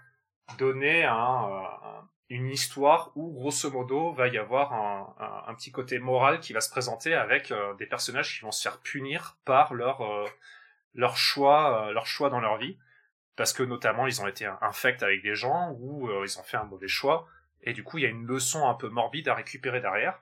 donner un, une histoire où grosso modo va y avoir un, petit côté moral qui va se présenter avec euh, des personnages qui vont se faire punir par leur euh, choix leur choix dans leur vie. Parce que notamment ils ont été infects avec des gens ou ils ont fait un mauvais choix. Et du coup il y a une leçon un peu morbide à récupérer derrière.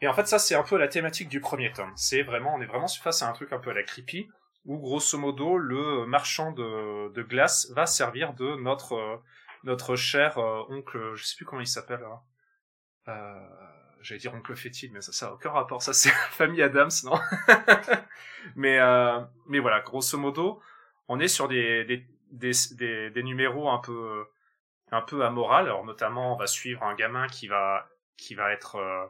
Et en fait ça c'est un peu la thématique du premier tome. C'est vraiment on est vraiment face à un truc un peu à la creepy où grosso modo le marchand de, glace va servir de notre euh, notre cher euh, oncle, je sais plus comment il s'appelle. Hein. Euh, J'allais dire oncle fétide, mais ça, ça a aucun rapport. Ça c'est famille Adams, non? Mais euh, mais voilà, grosso modo, on est sur des des, des des, numéros un peu un peu amoral. Alors notamment, on va suivre un gamin qui va qui va être euh,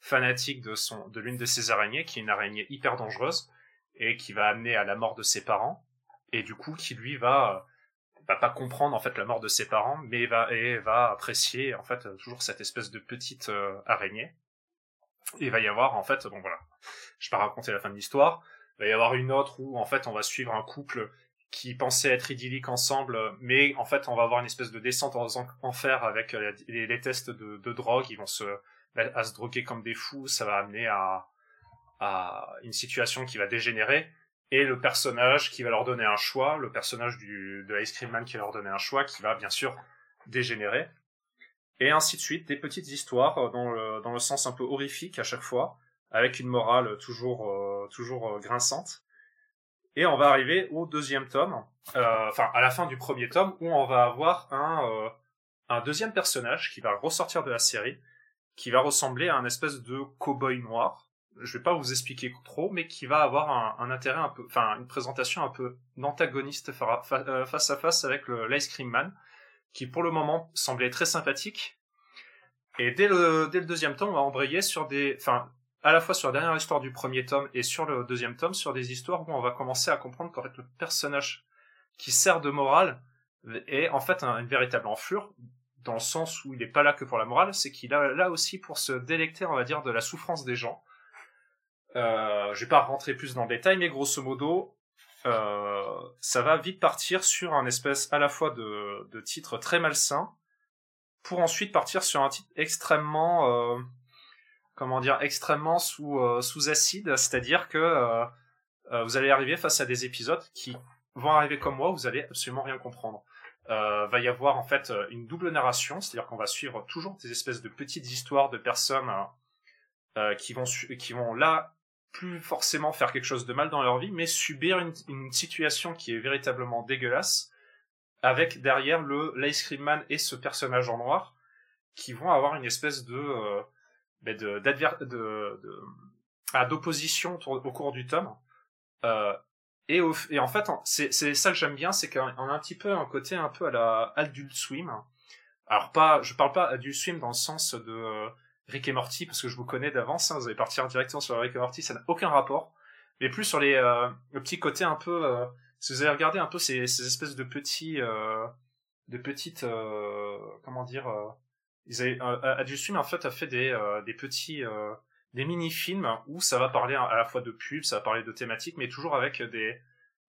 fanatique de son de l'une de ses araignées, qui est une araignée hyper dangereuse et qui va amener à la mort de ses parents et du coup qui lui va va pas comprendre en fait la mort de ses parents mais va et va apprécier en fait toujours cette espèce de petite euh, araignée. Et il va y avoir en fait bon voilà. Je vais pas raconter la fin de l'histoire. Il va y avoir une autre où en fait on va suivre un couple qui pensait être idyllique ensemble mais en fait on va avoir une espèce de descente en enfer avec euh, les, tests de, de drogue. Ils vont se à se droguer comme des fous. Ça va amener à à une situation qui va dégénérer et le personnage qui va leur donner un choix, le personnage de Ice Cream Man qui va leur donner un choix qui va bien sûr dégénérer. et ainsi de suite, des petites histoires dans le, sens un peu horrifique à chaque fois, avec une morale toujours, toujours grinçante. Et on va arriver au deuxième tome, enfin à la fin du premier tome, où on va avoir un, un deuxième personnage qui va ressortir de la série, qui va ressembler à un espèce de cow-boy noir. Je vais pas vous expliquer trop, mais qui va avoir un, intérêt un peu, enfin une présentation un peu d'antagoniste euh, face à face avec l'ice cream man, qui pour le moment semblait très sympathique. Et dès le, deuxième tome, on va embrayer sur des, enfin, à la fois sur la dernière histoire du premier tome et sur le deuxième tome, sur des histoires où on va commencer à comprendre qu'en fait le personnage qui sert de morale est en fait une véritable enflure dans le sens où il n'est pas là que pour la morale, c'est qu'il est là aussi pour se délecter, on va dire, de la souffrance des gens. Euh, je vais pas rentrer plus dans le détail, mais grosso modo, euh, ça va vite partir sur un espèce à la fois de, de titre très malsain, pour ensuite partir sur un titre extrêmement, euh, comment dire, extrêmement sous, euh, sous acide, c'est-à-dire que vous allez arriver face à des épisodes qui vont arriver comme moi, vous allez absolument rien comprendre. Euh, va y avoir en fait une double narration, c'est-à-dire qu'on va suivre toujours des espèces de petites histoires de personnes qui vont qui vont là plus forcément faire quelque chose de mal dans leur vie, mais subir une, une situation qui est véritablement dégueulasse, avec derrière le l'ice cream man et ce personnage en noir qui vont avoir une espèce de euh, ben de, de, de, ah, d'opposition au cours du tome euh, et, et en fait, c'est ça que j'aime bien, c'est qu'on a un petit peu un côté un peu à la Adult Swim. Alors pas, je parle pas Adult Swim dans le sens de euh, Rick et Morty parce que je vous connais d'avance. Hein, vous allez partir directement sur Rick et Morty, ça n'a aucun rapport. Mais plus sur les euh, le petit côté un peu. Euh, si vous avez regardé un peu ces, ces espèces de petits, euh, de petites, comment dire, ils avaient, Adult Swim en fait a fait des des petits des mini-films où ça va parler à la fois de pub, ça va parler de thématiques, mais toujours avec des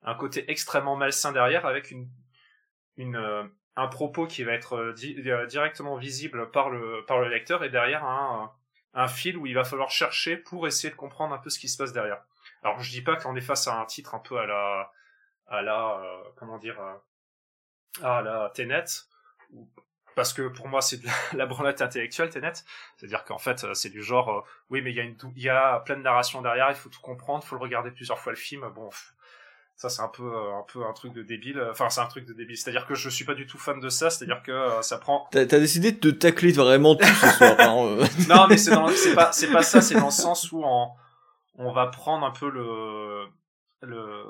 un côté extrêmement malsain derrière, avec une une euh, un propos qui va être euh, euh, directement visible par le par le lecteur et derrière un un fil où il va falloir chercher pour essayer de comprendre un peu ce qui se passe derrière. Alors je dis pas qu'on est face à un titre un peu à la à la comment dire à la Tenet parce que pour moi c'est de la, branlette intellectuelle Tenet c'est-à-dire qu'en fait euh, c'est du genre euh, oui mais il y a une il y a plein de narration derrière il faut tout comprendre faut le regarder plusieurs fois le film bon ça c'est un peu euh, un peu un truc de débile. Enfin c'est un truc de débile. C'est-à-dire que je suis pas du tout fan de ça. C'est-à-dire que ça prend t'as as décidé de te tacler vraiment tout ce soir hein, non mais c'est c'est pas c'est pas ça. C'est dans le sens où on on va prendre un peu le le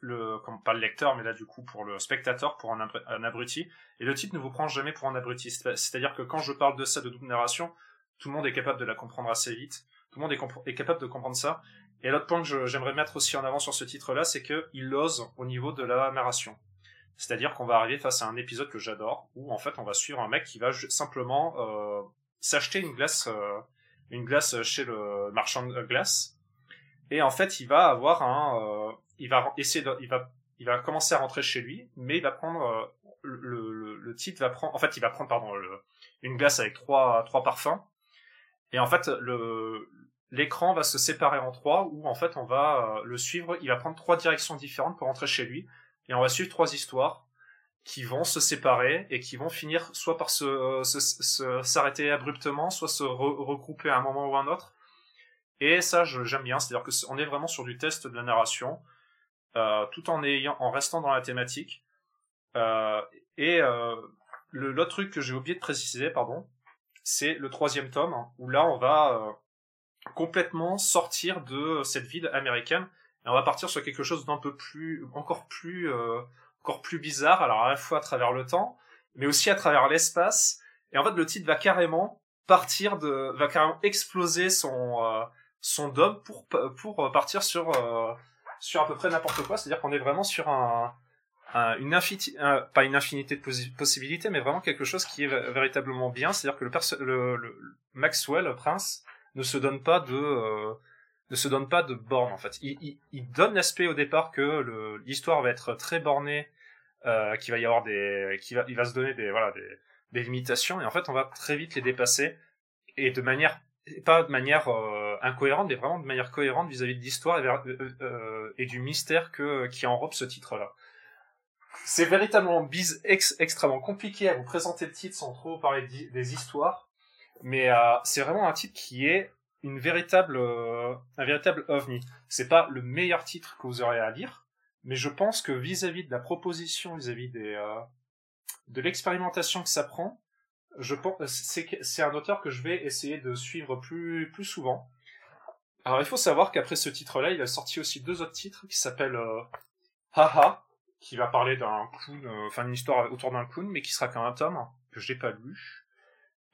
le comme pas le lecteur mais là du coup pour le spectateur pour un, un abruti. Et le titre ne vous prend jamais pour un abruti. C'est-à-dire que quand je parle de ça de double narration tout le monde est capable de la comprendre assez vite. Tout le monde est, est capable de comprendre ça et l'autre point que j'aimerais mettre aussi en avant sur ce titre là c'est que il ose au niveau de la narration. C'est-à-dire qu'on va arriver face à un épisode que j'adore où en fait on va suivre un mec qui va simplement euh, s'acheter une glace euh, une glace chez le marchand de glace. Et en fait il va avoir un euh, il va essayer de, il va, il va commencer à rentrer chez lui, mais il va prendre euh, le, le, le titre va prendre, en fait, il va prendre pardon une glace avec trois trois parfums, et en fait le l'écran va se séparer en trois, où en fait on va euh, le suivre, il va prendre trois directions différentes pour rentrer chez lui, et on va suivre trois histoires qui vont se séparer et qui vont finir soit par se s'arrêter se, abruptement, soit se regrouper à un moment ou à un autre. Et ça, j'aime bien, c'est-à-dire que on est vraiment sur du test de la narration. Euh, tout en ayant, en restant dans la thématique. Euh, et euh, l'autre truc que j'ai oublié de préciser, pardon, c'est le troisième tome où là on va complètement sortir de cette ville américaine et on va partir sur quelque chose d'un peu plus, encore plus, encore plus bizarre. Alors à la fois à travers le temps, mais aussi à travers l'espace. Et en fait, le titre va carrément partir de, va carrément exploser son son dôme pour pour partir sur sur à peu près n'importe quoi, c'est-à-dire qu'on est vraiment sur un, une infinité, pas une infinité de possibilités, mais vraiment quelque chose qui est véritablement bien, c'est-à-dire que le, le, Maxwell, le prince, ne se donne pas de euh, ne se donne pas de borne en fait. Il, donne l'aspect au départ que l'histoire va être très bornée, euh, qu'il va y avoir des, qu'il va, il va se donner des voilà des, des limitations et en fait on va très vite les dépasser et de manière pas de manière euh, incohérente, mais vraiment de manière cohérente vis-à-vis de l'histoire et, euh, du mystère que qui enrobe ce titre-là. c'est véritablement bise ex extrêmement compliqué à vous présenter le titre sans trop parler des histoires. Mais euh, c'est vraiment un titre qui est une véritable, euh, un véritable ovni. C'est pas le meilleur titre que vous aurez à lire, mais je pense que vis-à-vis de la proposition, vis-à-vis des, euh, de l'expérimentation que ça prend, je pense, c'est, c'est un auteur que je vais essayer de suivre plus, plus souvent. Alors il faut savoir qu'après ce titre-là, il a sorti aussi deux autres titres qui s'appellent euh, Haha, qui va parler d'un clown, euh, enfin une histoire autour d'un clown, mais qui sera qu'un tome que j'ai pas lu.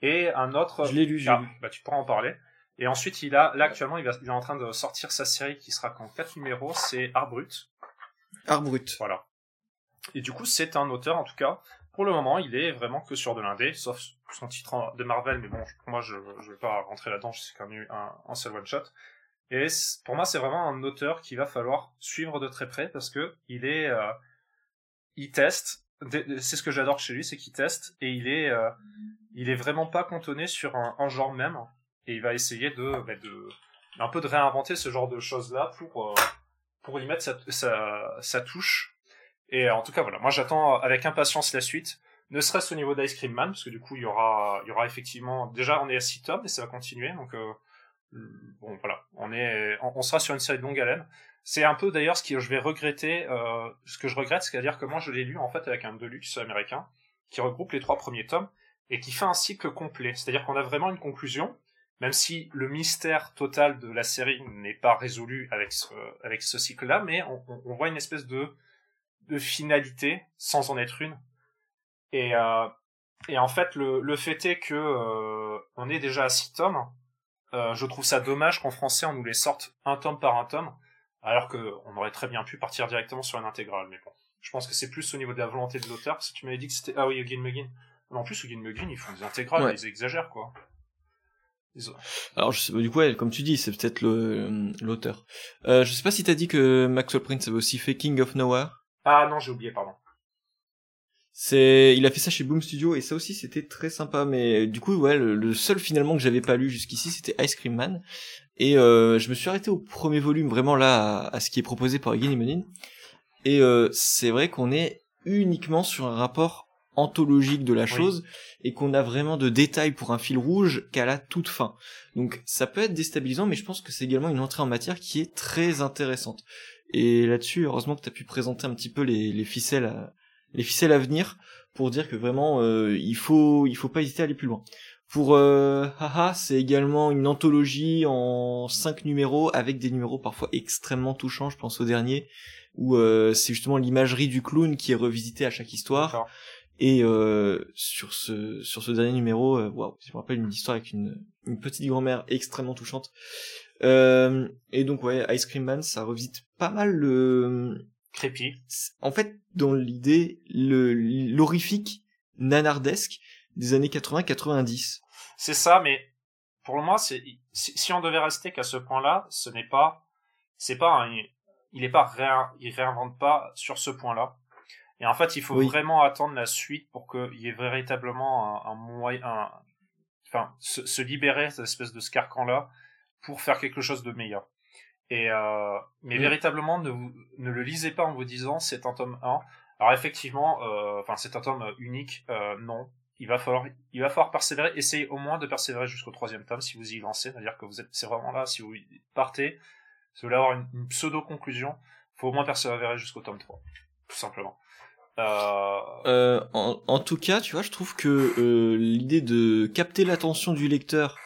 Et un autre. Je l'ai lu, ah, lu. Bah tu pourras en parler. Et ensuite, il a, là actuellement, il, va, il est en train de sortir sa série qui sera qu'en quatre numéros, c'est Art Brut. Art brut. Voilà. Et du coup, c'est un auteur, en tout cas, pour le moment, il est vraiment que sur de l'indé, sauf son titre de Marvel, mais bon, pour moi, je, je vais pas rentrer là-dedans, c'est quand même un, un seul one-shot. Et pour moi, c'est vraiment un auteur qu'il va falloir suivre de très près, parce que il est, euh, il teste, c'est ce que j'adore chez lui, c'est qu'il teste, et il est, euh, il est vraiment pas cantonné sur un, genre même, et il va essayer de, bah, un peu de réinventer ce genre de choses-là pour, euh, pour y mettre sa, sa, sa touche. Et euh, en tout cas, voilà, moi j'attends avec impatience la suite, ne serait-ce au niveau d'Ice Cream Man, parce que du coup, il y aura, il y aura effectivement, déjà on est à 6 tomes, et ça va continuer, donc, euh, bon, voilà, on est, on sera sur une série de longue haleine. C'est un peu d'ailleurs ce que je vais regretter, euh, ce que je regrette, c'est-à-dire que moi je l'ai lu en fait avec un deluxe américain, qui regroupe les trois premiers tomes, et qui fait un cycle complet. C'est-à-dire qu'on a vraiment une conclusion, même si le mystère total de la série n'est pas résolu avec ce, avec ce cycle-là, mais on, voit une espèce de, de finalité, sans en être une. Et, euh, et en fait, le, le fait est que euh, on est déjà à six tomes. Je trouve ça dommage qu'en français on nous les sorte un tome par un tome, alors que on aurait très bien pu partir directement sur une intégrale. Mais bon, je pense que c'est plus au niveau de la volonté de l'auteur, parce que tu m'avais dit que c'était ah oui Eugene. Mais en plus Eugene Muggin ils font des intégrales, Ouais. ils exagèrent quoi. Ils Alors, je sais, du coup, ouais, comme tu dis, c'est peut-être le- l'auteur. Euh, je sais pas si t'as dit que Maxwell Prince avait aussi fait King of Nowhere. Ah non j'ai oublié pardon. C'est, il a fait ça chez Boom Studio et ça aussi c'était très sympa. Mais du coup, ouais, le, le seul finalement que j'avais pas lu jusqu'ici, c'était Ice Cream Man. Et euh, je me suis arrêté au premier volume, vraiment là, à, à ce qui est proposé par Eugene Monin. Et euh, c'est vrai qu'on est uniquement sur un rapport anthologique de la Oui. chose et qu'on a vraiment de détails pour un fil rouge qu'à la toute fin. Donc ça peut être déstabilisant, mais je pense que c'est également une entrée en matière qui est très intéressante. Et là-dessus, heureusement que tu as pu présenter un petit peu les, les ficelles à, les ficelles à venir pour dire que vraiment euh, il faut il faut pas hésiter à aller plus loin. Pour euh, Haha, c'est également une anthologie en cinq numéros avec des numéros parfois extrêmement touchants. Je pense au dernier où euh, c'est justement l'imagerie du clown qui est revisitée à chaque histoire. Et euh, sur ce sur ce dernier numéro, euh, waouh, je me rappelle une histoire avec une, une petite grand-mère extrêmement touchante. Euh, et donc ouais, Ice Cream Man, ça revisite pas mal le. Crépi. En fait, dans l'idée, le l'horrifique nanardesque des années 80-90. C'est ça, mais pour moi, c'est si, si on devait rester qu'à ce point-là, ce n'est pas, c'est pas, un, il est pas réin- il réinvente pas sur ce point-là. Et en fait, il faut Oui. vraiment attendre la suite pour qu'il y ait véritablement un, moyen, enfin, se, se libérer de cette espèce de ce carcan-là pour faire quelque chose de meilleur. Et euh, mais Mm. véritablement, ne, vous, ne le lisez pas en vous disant c'est un tome 1. Alors effectivement, euh, enfin c'est un tome unique, euh, non. Il va falloir, il va falloir persévérer. Essayez au moins de persévérer jusqu'au troisième tome si vous y lancez, c'est-à-dire que vous êtes, c'est vraiment là. Si vous partez, si vous voulez avoir une, une pseudo conclusion, faut au moins persévérer jusqu'au tome 3, tout simplement. Euh, Euh, en, en tout cas, tu vois, je trouve que euh, l'idée de capter l'attention du lecteur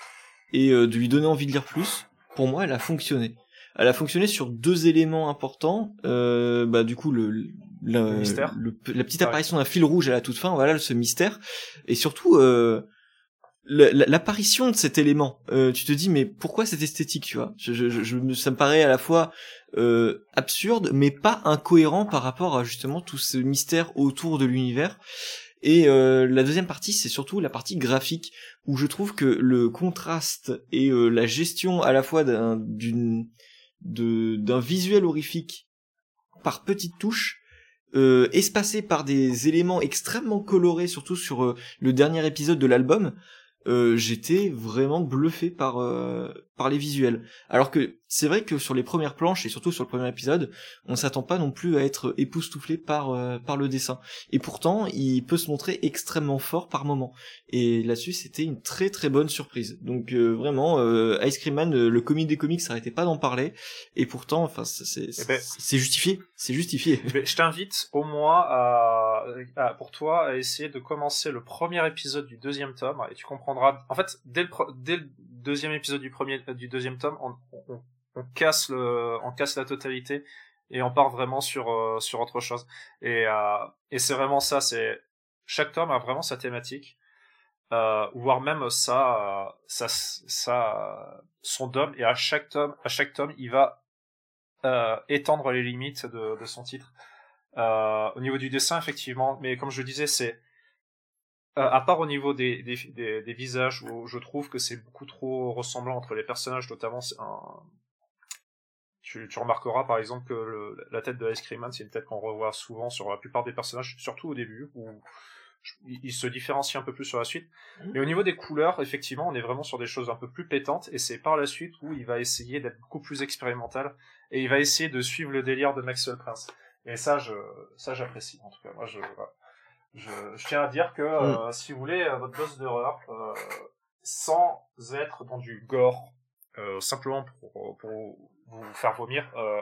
et euh, de lui donner envie de lire plus, pour moi, elle a fonctionné. Elle a fonctionné sur deux éléments importants. Euh, bah, du coup, le, le, Le mystère. le- la petite apparition d'un fil rouge à la toute fin, voilà, ce mystère, et surtout euh, la- la- l'apparition de cet élément. Euh, tu te dis, mais pourquoi cette esthétique, tu vois? Je, je, je- Ça me paraît à la fois euh, absurde, mais pas incohérent par rapport à justement tout ce mystère autour de l'univers. Et euh, la deuxième partie, c'est surtout la partie graphique, où je trouve que le contraste et euh, la gestion à la fois d'un d'une d'un visuel horrifique par petites touches, euh, espacé par des éléments extrêmement colorés, surtout sur euh, le dernier épisode de l'album, euh, j'étais vraiment bluffé par euh, par les visuels. Alors que c'est vrai que sur les premières planches et surtout sur le premier épisode, on s'attend pas non plus à être époustouflé par euh, par le dessin. Et pourtant, il peut se montrer extrêmement fort par moment. Et là-dessus, c'était une très très bonne surprise. Donc vraiment, Ice Cream Man, le comique des comics, s'arrêtait pas d'en parler. Et pourtant, enfin, c'est Eh ben, justifié, c'est justifié. Mais je t'invite au moins à, à- pour toi à essayer de commencer le premier épisode du deuxième tome et tu comprendras. En fait, dès le, dès le deuxième épisode du premier du deuxième tome, on, casse le, on casse la totalité et on part vraiment sur euh, sur autre chose. Et euh, et c'est vraiment ça. C'est chaque tome a vraiment sa thématique. Euh, voire même ça, euh, ça, ça, son dôme, et à chaque tome, à chaque tome, il va étendre les limites de, de son titre. Au niveau du dessin, effectivement, mais comme je le disais, c'est euh, à part au niveau des, des, des, des visages où je trouve que c'est beaucoup trop ressemblant entre les personnages, notamment c'est un... tu, tu remarqueras par exemple que le, la tête de Ice Cream Man, c'est une tête qu'on revoit souvent sur la plupart des personnages, surtout au début, où il se différencie un peu plus sur la suite. Mhm. Mais au niveau des couleurs, effectivement, on est vraiment sur des choses un peu plus pétantes, et c'est par la suite où il va essayer d'être beaucoup plus expérimental, et il va essayer de suivre le délire de Maxwell Prince. Et ça, je, ça, j'apprécie. En tout cas, moi, je. Je, je tiens à dire que euh, si vous voulez euh, votre dose d'horreur, euh, sans être dans du gore, euh, simplement pour, pour vous faire vomir, euh,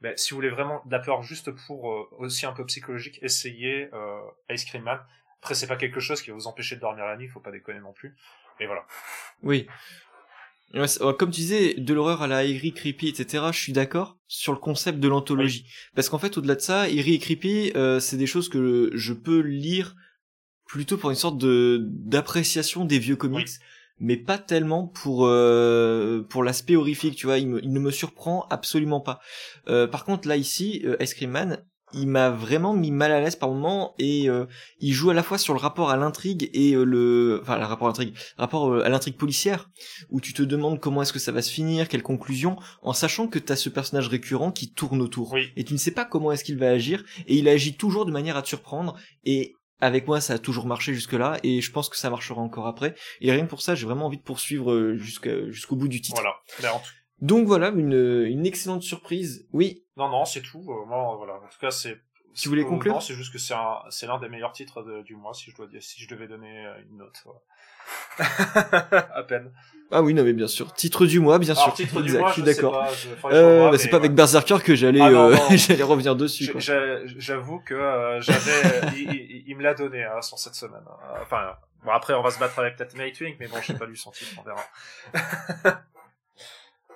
ben, si vous voulez vraiment de la peur juste pour euh, aussi un peu psychologique, essayez euh, Ice Cream Man. Après, c'est pas quelque chose qui va vous empêcher de dormir la nuit, faut pas déconner non plus. Et voilà. Oui. Comme tu disais, de l'horreur à la eerie, creepy, etc. Je suis d'accord sur le concept de l'anthologie, parce qu'en fait, au-delà de ça, eerie et creepy, euh, c'est des choses que je peux lire plutôt pour une sorte de d'appréciation des vieux comics, mais pas tellement pour euh, pour l'aspect horrifique. Tu vois, il, me- il ne me surprend absolument pas. Euh, par contre, là ici, euh, Ice Cream Man, il m'a vraiment mis mal à l'aise par moment et euh, il joue à la fois sur le rapport à l'intrigue et euh, le enfin le rapport à l'intrigue rapport euh, à l'intrigue policière où tu te demandes comment est-ce que ça va se finir quelle conclusion en sachant que t'as ce personnage récurrent qui tourne autour Oui. et tu ne sais pas comment est-ce qu'il va agir et il agit toujours de manière à te surprendre et avec moi ça a toujours marché jusque là et je pense que ça marchera encore après et rien que pour ça j'ai vraiment envie de poursuivre jusqu'au bout du titre Voilà. Ben, en tout- donc voilà une une excellente surprise oui Non, non, c'est tout. Euh, moi, voilà. En tout cas, c'est. Tu voulais euh, conclure Non, c'est juste que c'est un, c'est l'un des meilleurs titres de- du mois, si je dois dire, si je devais donner euh, une note. voilà. à peine. ah oui non mais bien sûr titre du mois bien sûr titre du mois, je suis d'accord Euh, bah, c'est pas avec ouais. Berserker que j'allais Ah, euh, j'allais revenir dessus J'avoue que euh, j'avais, il, il- il me l'a donné hein, sur cette semaine. Euh, Enfin, bon après on va se battre avec peut-être Nightwing, mais bon, j'ai pas lu son titre, on verra.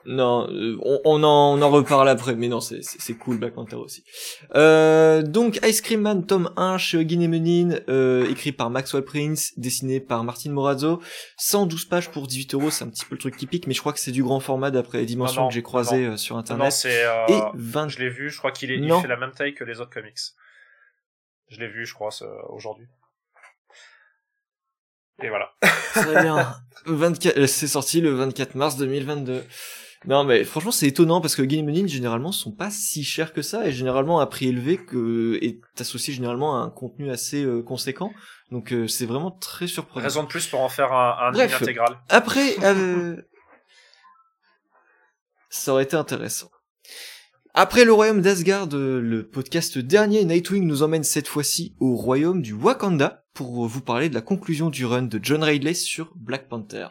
Non, euh, on, on en, on en reparle après, mais non, c'est c'est- c'est cool Black Panther aussi. Euh, donc Ice Cream Man, tome 1 chez et Menin, euh, écrit par Maxwell Prince, dessiné par Martin Morazzo, 112 pages pour 18 euros, c'est un petit peu le truc typique, mais je crois que c'est du grand format d'après les dimensions Non, non, que j'ai croisées non. euh, sur Non, internet. c'est, euh, et 20... je l'ai vu, je crois qu'il est, il Non. fait la même taille que les autres comics. Je l'ai vu, je crois, ce- aujourd'hui. Et voilà. Très bien. 24, euh, c'est sorti le 24 mars 2022. Non mais franchement c'est étonnant parce que Game Menin généralement sont pas si chers que ça et généralement à prix élevé que est associé généralement à un contenu assez euh, conséquent donc euh, c'est vraiment très surprenant. Raison de plus pour en faire un, un Bref. intégral. Après euh, ça aurait été intéressant. Après le royaume d'Asgard, euh, le podcast dernier Nightwing nous emmène cette fois-ci au royaume du Wakanda pour vous parler de la conclusion du run de John Ridley sur Black Panther.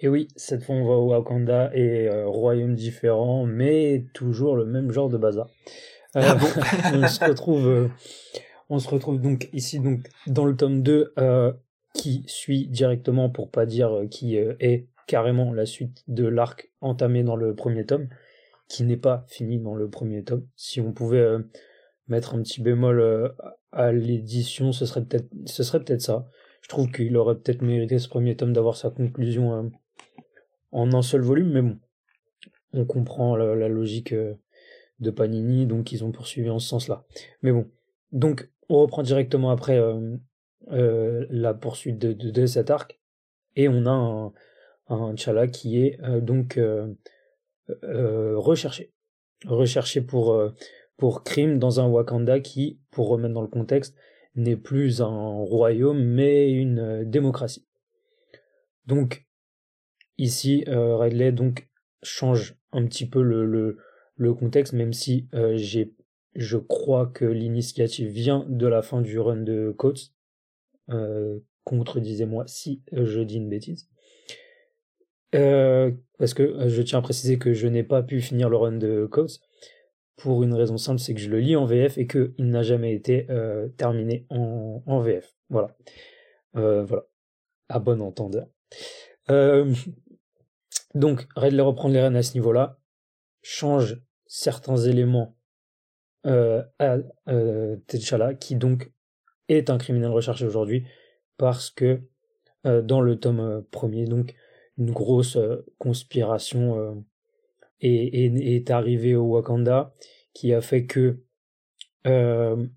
Et oui, cette fois on va au Wakanda et euh, royaume différent, mais toujours le même genre de bazar. Euh, Ah bon? on se retrouve, euh, on se retrouve donc ici donc dans le tome 2 euh, qui suit directement, pour pas dire qui est carrément la suite de l'arc entamé dans le premier tome, qui n'est pas fini dans le premier tome. Si on pouvait mettre un petit bémol à l'édition, ce serait peut-être, ce serait peut-être ça. Je trouve qu'il aurait peut-être mérité ce premier tome d'avoir sa conclusion en un seul volume, mais bon, on comprend la, logique euh, de Panini, donc ils ont poursuivi en ce sens-là. Mais bon, donc on reprend directement après euh, euh, la poursuite de, de, cet arc, et on a un, un T'Challa qui est donc recherché, recherché pour pour crime dans un Wakanda qui, pour remettre dans le contexte, n'est plus un royaume mais une démocratie. Donc ici, Ridley donc change un petit peu le, le, contexte, même si j'ai je crois que l'initiative vient de la fin du run de Coates. Euh, contredisez-moi si je dis une bêtise. Euh, parce que euh, je tiens à préciser que je n'ai pas pu finir le run de Coates pour une raison simple, c'est que je le lis en VF et qu'il n'a jamais été euh, terminé en, en, VF. Voilà. voilà. À bon entendeur. Donc, Redley reprend les rênes à ce niveau-là, change certains éléments euh, à euh, T'Challa, qui donc est un criminel recherché aujourd'hui parce que euh, dans le tome premier, donc une grosse conspiration est, est, arrivée au Wakanda qui a fait que un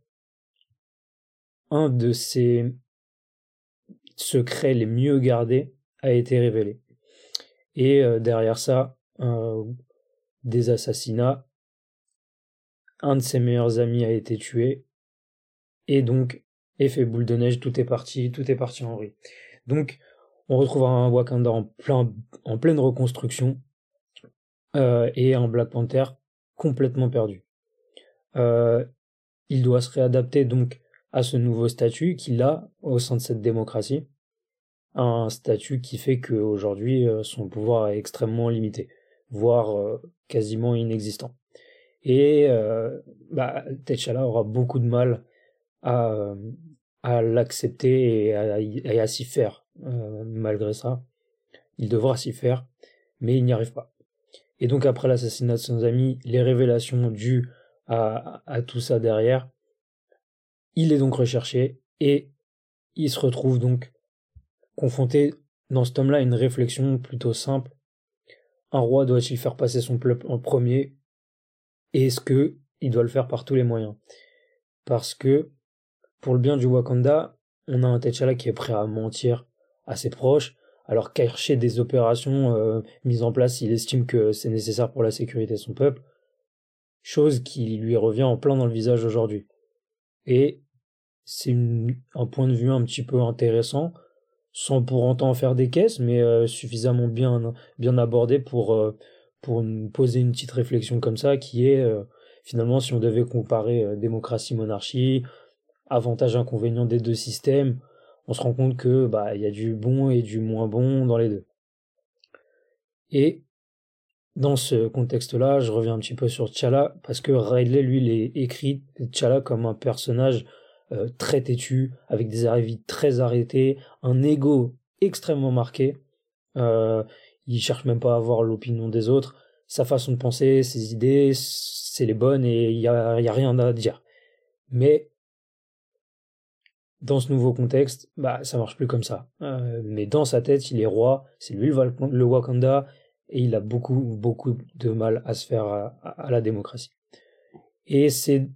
de ses secrets les mieux gardés a été révélé. Et derrière ça, des assassinats un de ses meilleurs amis a été tué, et donc, effet boule de neige, tout est parti, tout est parti en vrille. Donc, on retrouve un Wakanda en, plein, en pleine reconstruction, euh, et un Black Panther complètement perdu. Euh, il doit se réadapter donc à ce nouveau statut qu'il a au sein de cette démocratie, un statut qui fait qu'aujourd'hui euh, son pouvoir est extrêmement limité, voire quasiment inexistant. Et euh, bah, aura beaucoup de mal à, à l'accepter et à, s'y faire. Euh, malgré ça, il devra s'y faire, mais il n'y arrive pas. Et donc après l'assassinat de son ami, les révélations dues à, à tout ça derrière, il est donc recherché et il se retrouve donc confronté dans ce tome-là à une réflexion plutôt simple. Un roi doit-il faire passer son peuple en premier? Est-ce que il doit le faire par tous les moyens? Parce que pour le bien du Wakanda, on a un T'Challa qui est prêt à mentir à ses proches, alors cacher des opérations euh, mises en place s'il estime que c'est nécessaire pour la sécurité de son peuple, chose qui lui revient en plein dans le visage aujourd'hui. Et c'est un point de vue un petit peu intéressant, sans pour autant faire des caisses, mais euh, suffisamment bien, bien abordé pour, euh, pour poser une petite réflexion comme ça qui est euh, finalement si on devait comparer euh, démocratie monarchie avantages inconvénients des deux systèmes on se rend compte que bah il y a du bon et du moins bon dans les deux. Et dans ce contexte-là, je reviens un petit peu sur T'Challa parce que Riley lui il écrit T'Challa comme un personnage euh, très têtu avec des avis très arrêtés, un ego extrêmement marqué. Euh, il cherche même pas à avoir l'opinion des autres. Sa façon de penser, ses idées, c'est les bonnes et il y a, y a rien à dire. Mais dans ce nouveau contexte, bah ça marche plus comme ça. Euh, mais dans sa tête, il est roi, c'est lui le, Wakanda et il a beaucoup beaucoup de mal à se faire à, la démocratie. Et c'est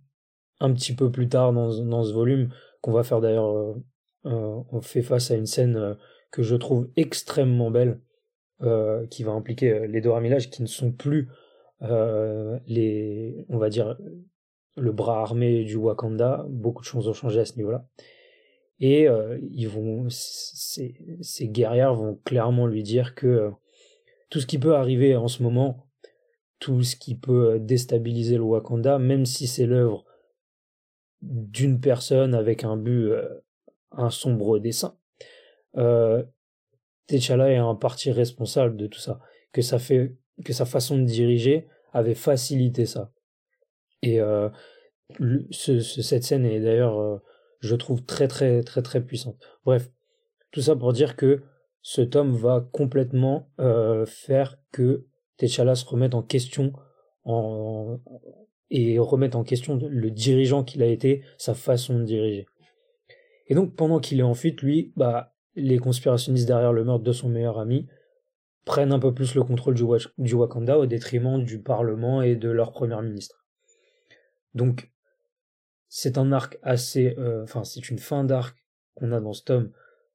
un petit peu plus tard dans, dans ce volume qu'on va faire d'ailleurs, euh, euh, on fait face à une scène que je trouve extrêmement belle euh, qui va impliquer euh, les Dora Milaje qui ne sont plus euh, les, on va dire, le bras armé du Wakanda. Beaucoup de choses ont changé à ce niveau-là. Et ils vont, ces, ces guerrières vont clairement lui dire que tout ce qui peut arriver en ce moment, tout ce qui peut déstabiliser le Wakanda, même si c'est l'œuvre d'une personne avec un but, un sombre dessin, euh, T'Challa est un parti responsable de tout ça, que sa façon de diriger avait facilité ça. Et euh, ce, cette scène est d'ailleurs, euh, je trouve très très très très puissante. Bref, tout ça pour dire que ce tome va complètement euh, faire que T'Challa se remette en question en, et remette en question le dirigeant qu'il a été, sa façon de diriger. Et donc pendant qu'il est en fuite, lui, bah les conspirationnistes derrière le meurtre de son meilleur ami prennent un peu plus le contrôle du, Wakanda au détriment du Parlement et de leur premier ministre. Donc, c'est un arc assez, euh, enfin, c'est une fin d'arc qu'on a dans ce tome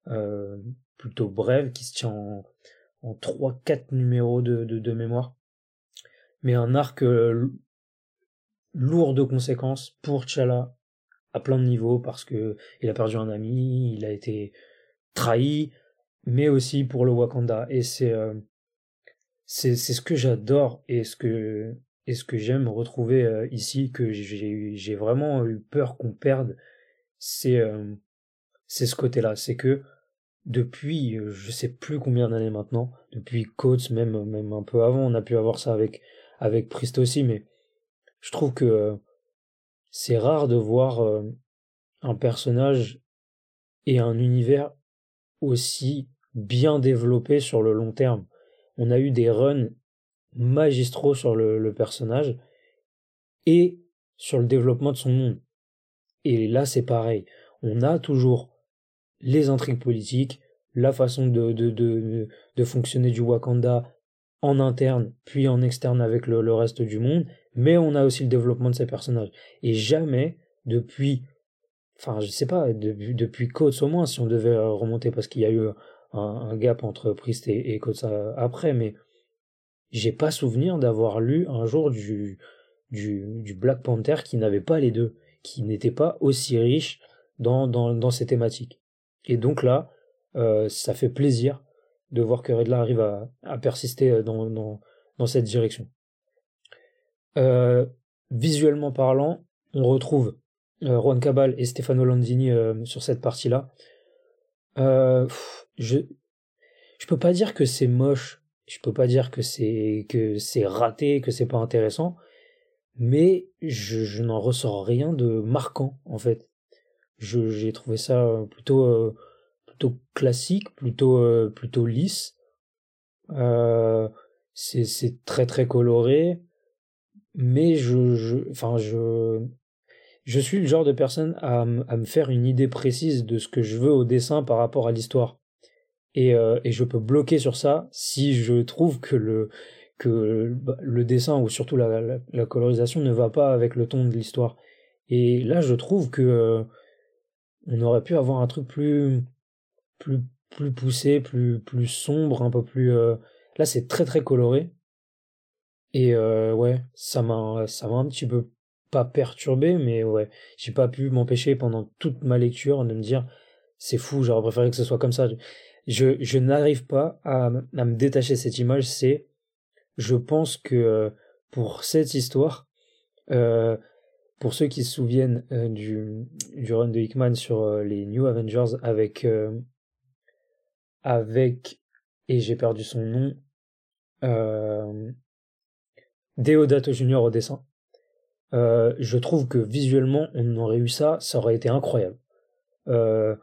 euh, plutôt brève qui se tient en, en 3-4 numéros de, de, mémoire, mais un arc euh, lourd de conséquences pour T'Challa à plein de niveaux parce que il a perdu un ami, il a été trahi, mais aussi pour le Wakanda. Et c'est euh, c'est ce que j'adore et ce que ce que j'aime retrouver euh, ici que j'ai j'ai vraiment eu peur qu'on perde. C'est euh, c'est ce côté-là, c'est que depuis je sais plus combien d'années maintenant, depuis Coates même même un peu avant, on a pu avoir ça avec avec Priest aussi, mais je trouve que c'est rare de voir un personnage et un univers aussi bien développé sur le long terme. On a eu des runs magistraux sur le, personnage et sur le développement de son monde. Et là, c'est pareil. On a toujours les intrigues politiques, la façon de, fonctionner du Wakanda en interne, puis en externe avec le, reste du monde, mais on a aussi le développement de ces personnages. Et jamais, depuis, enfin, je sais pas, depuis, depuis Coates au moins, si on devait remonter, parce qu'il y a eu un, gap entre Priest et, et Coates après, mais j'ai pas souvenir d'avoir lu un jour du, du, du Black Panther qui n'avait pas les deux, qui n'était pas aussi riche dans, dans, dans ces thématiques. Et donc là, euh, ça fait plaisir de voir que Redla arrive à, persister dans, dans cette direction. Euh, visuellement parlant, on retrouve euh, Juan Cabal et Stefano Landini euh, sur cette partie-là. Je je peux pas dire que c'est moche, je peux pas dire que c'est que c'est raté, que c'est pas intéressant, mais je, n'en ressors rien de marquant en fait. J'ai trouvé ça plutôt plutôt classique, plutôt plutôt lisse. C'est très très coloré, mais je enfin je je suis le genre de personne à, me faire une idée précise de ce que je veux au dessin par rapport à l'histoire et, euh, je peux bloquer sur ça si je trouve que le que bah, le dessin ou surtout la, colorisation ne va pas avec le ton de l'histoire. Et là, je trouve que euh, on aurait pu avoir un truc plus plus plus poussé, plus plus sombre, un peu plus. Euh... Là, c'est très très coloré. Et euh, ouais, ça m'a ça m'a un petit peu pas perturbé, mais ouais, j'ai pas pu m'empêcher pendant toute ma lecture de me dire c'est fou, j'aurais préféré que ce soit comme ça je, je n'arrive pas à, à, me détacher de cette image. C'est, je pense que euh, pour cette histoire, euh, pour ceux qui se souviennent euh, du, du run de Hickman sur euh, les New Avengers avec, avec, et j'ai perdu son nom, Deodato Junior au dessin. je trouve que visuellement, on aurait eu ça, ça aurait été incroyable. un,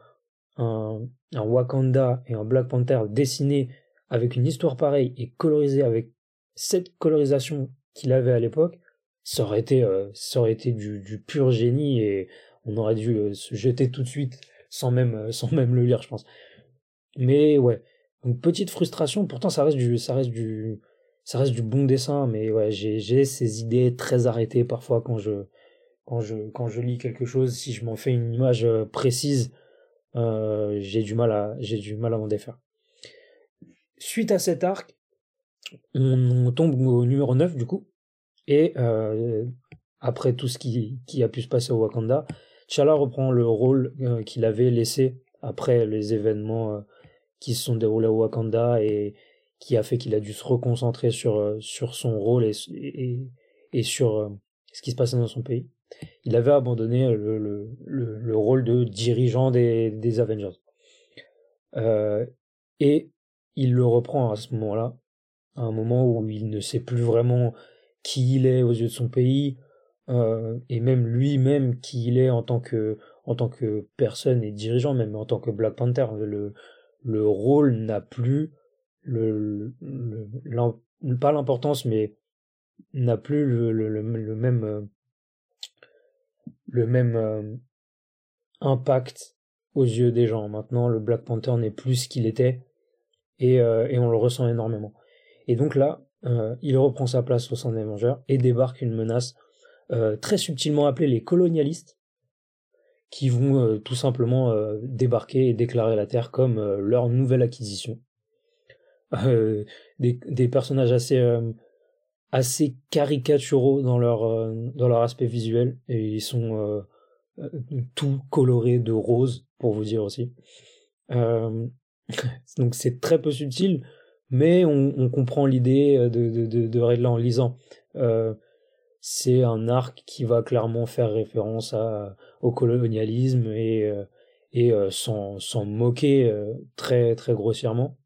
un Wakanda et un Black Panther dessiné avec une histoire pareille et colorisé avec cette colorisation qu'il avait à l'époque, ça aurait été, euh, ça aurait été du, pur génie et on aurait dû euh, se jeter tout de suite sans même, euh, sans même le lire, je pense. Mais ouais, donc petite frustration. Pourtant, ça reste du, ça reste du, ça reste du bon dessin, mais ouais, j'ai, ces idées très arrêtées parfois quand je, quand je, quand je lis quelque chose. Si je m'en fais une image précise, euh, j'ai du mal à j'ai du mal à m'en défaire. Suite à cet arc, on, tombe au numéro 9 du coup et euh, après tout ce qui, qui a pu se passer au Wakanda, T'Challa reprend le rôle euh, qu'il avait laissé après les événements euh, qui se sont déroulés au Wakanda et qui a fait qu'il a dû se reconcentrer sur euh, sur son rôle et et, et sur ce qui se passait dans son pays il avait abandonné le, le, le, le rôle de dirigeant des, des Avengers. Euh, et il le reprend à ce moment-là, à un moment où il ne sait plus vraiment qui il est aux yeux de son pays, euh, et même lui-même qui il est en tant que en tant que personne et dirigeant, même en tant que Black Panther. Le, le rôle n'a plus le, le, pas l'importance, mais n'a plus le, le, le, même euh, le même euh, impact aux yeux des gens. Maintenant, le Black Panther n'est plus ce qu'il était et, euh, et, on le ressent énormément. Et donc là, il reprend sa place au sein des Vengeurs et débarque une menace très subtilement appelée les colonialistes qui vont tout simplement débarquer et déclarer la Terre comme leur nouvelle acquisition. Des, des, personnages assez assez caricaturaux dans leur euh, dans leur aspect visuel et ils sont euh, tout coloré de rose, pour vous dire aussi. donc c'est très peu subtil, mais on, on comprend l'idée de, de, de, de en lisant. c'est un arc qui va clairement faire référence à, au colonialisme et, et s'en, moquer très très grossièrement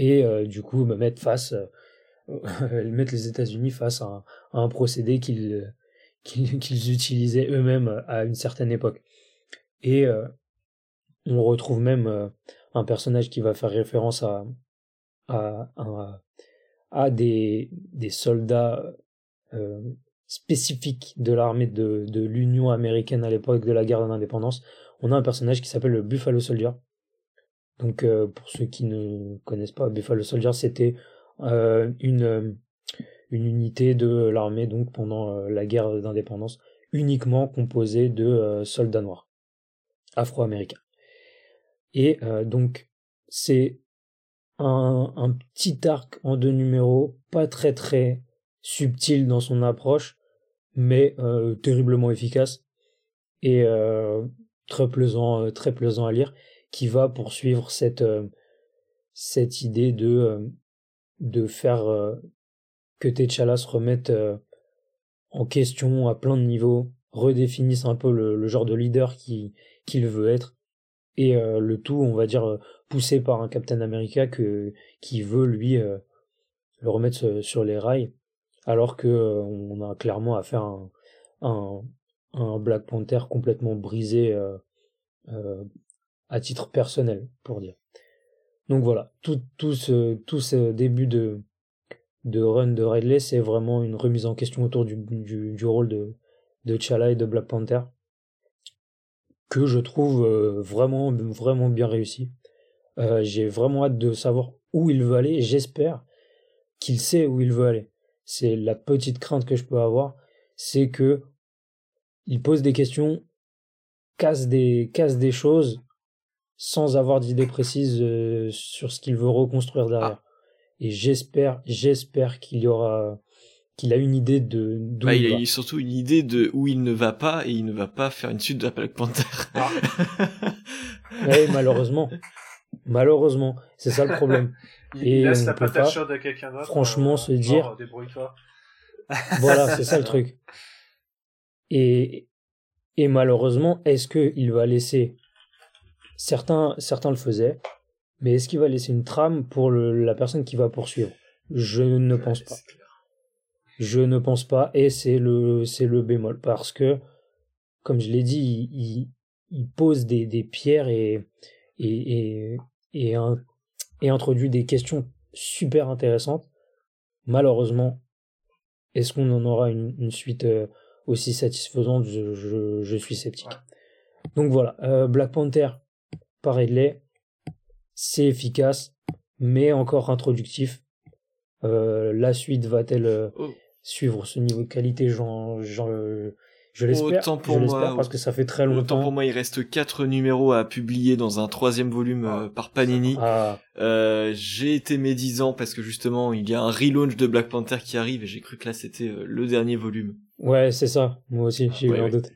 et du coup me mettre face mettre les États-Unis face à un, procédé qu'ils qu'ils utilisaient eux-mêmes à une certaine époque. Et on retrouve même un personnage qui va faire référence à, à, des soldats spécifiques de l'armée de, de l'Union américaine à l'époque de la guerre d'indépendance. On a un personnage qui s'appelle le Buffalo Soldier. Donc pour ceux qui ne connaissent pas, Buffalo Soldier, c'était euh, une, euh, une unité de l'armée donc pendant euh, la guerre d'indépendance uniquement composée de soldats noirs afro-américains. Et donc c'est un, petit arc en deux numéros, pas très très subtil dans son approche, mais terriblement efficace et très plaisant à lire, qui va poursuivre cette cette idée de de faire euh, que T'Challa se remette euh, en question à plein de niveaux, redéfinisse un peu le, genre de leader qu'il veut être, et euh, le tout, on va dire, poussé par un Captain America qui veut, lui, le remettre sur les rails, alors que on a clairement affaire à un, un, Black Panther complètement brisé à titre personnel, pour dire. Donc voilà, tout, tout, ce, tout ce début de, de run de Ridley, c'est vraiment une remise en question autour du, du, du rôle de, de T'Challa et de Black Panther, que je trouve euh, vraiment, vraiment bien réussi. Euh, j'ai vraiment hâte de savoir où il veut aller j'espère qu'il sait où il veut aller. C'est la petite crainte que je peux avoir, c'est que il pose des questions, casse des, casse des choses sans avoir d'idée précise euh, sur ce qu'il veut reconstruire derrière. Ah. Et j'espère, j'espère qu'il y aura, qu'il a une idée de d'où bah, il, a surtout une idée de où il ne va pas et il ne va pas faire une suite de Black Panther. Ah. oui, malheureusement, malheureusement, c'est ça le problème. il, et laisse la patate chaude à quelqu'un d'autre. Franchement, euh, se dire. voilà, c'est ça le truc. Et et malheureusement, est-ce que il va laisser Certains, certains le faisaient, mais est-ce qu'il va laisser une trame pour la personne qui va poursuivre? Je ne pense pas. Je ne pense pas, et c'est le, c'est le bémol, parce que, comme je l'ai dit, il, il, pose des, des, pierres et, et, et, et, introduit des questions super intéressantes. Malheureusement, est-ce qu'on en aura une, suite euh, aussi satisfaisante? Je, je, je, suis sceptique. Donc voilà, euh, Black Panther, pareil c'est efficace, mais encore introductif. Euh, la suite va-t-elle euh, oh. suivre ce niveau de qualité? J'en, je l'espère. Autant pour moi, parce que ça fait très longtemps. Autant pour moi, il reste quatre numéros à publier dans un troisième volume ah. euh, par Panini. Ah. j'ai été médisant parce que justement, il y a un relaunch de Black Panther qui arrive et j'ai cru que là c'était le dernier volume. Ouais, c'est ça. Moi aussi, j'ai eu un doute.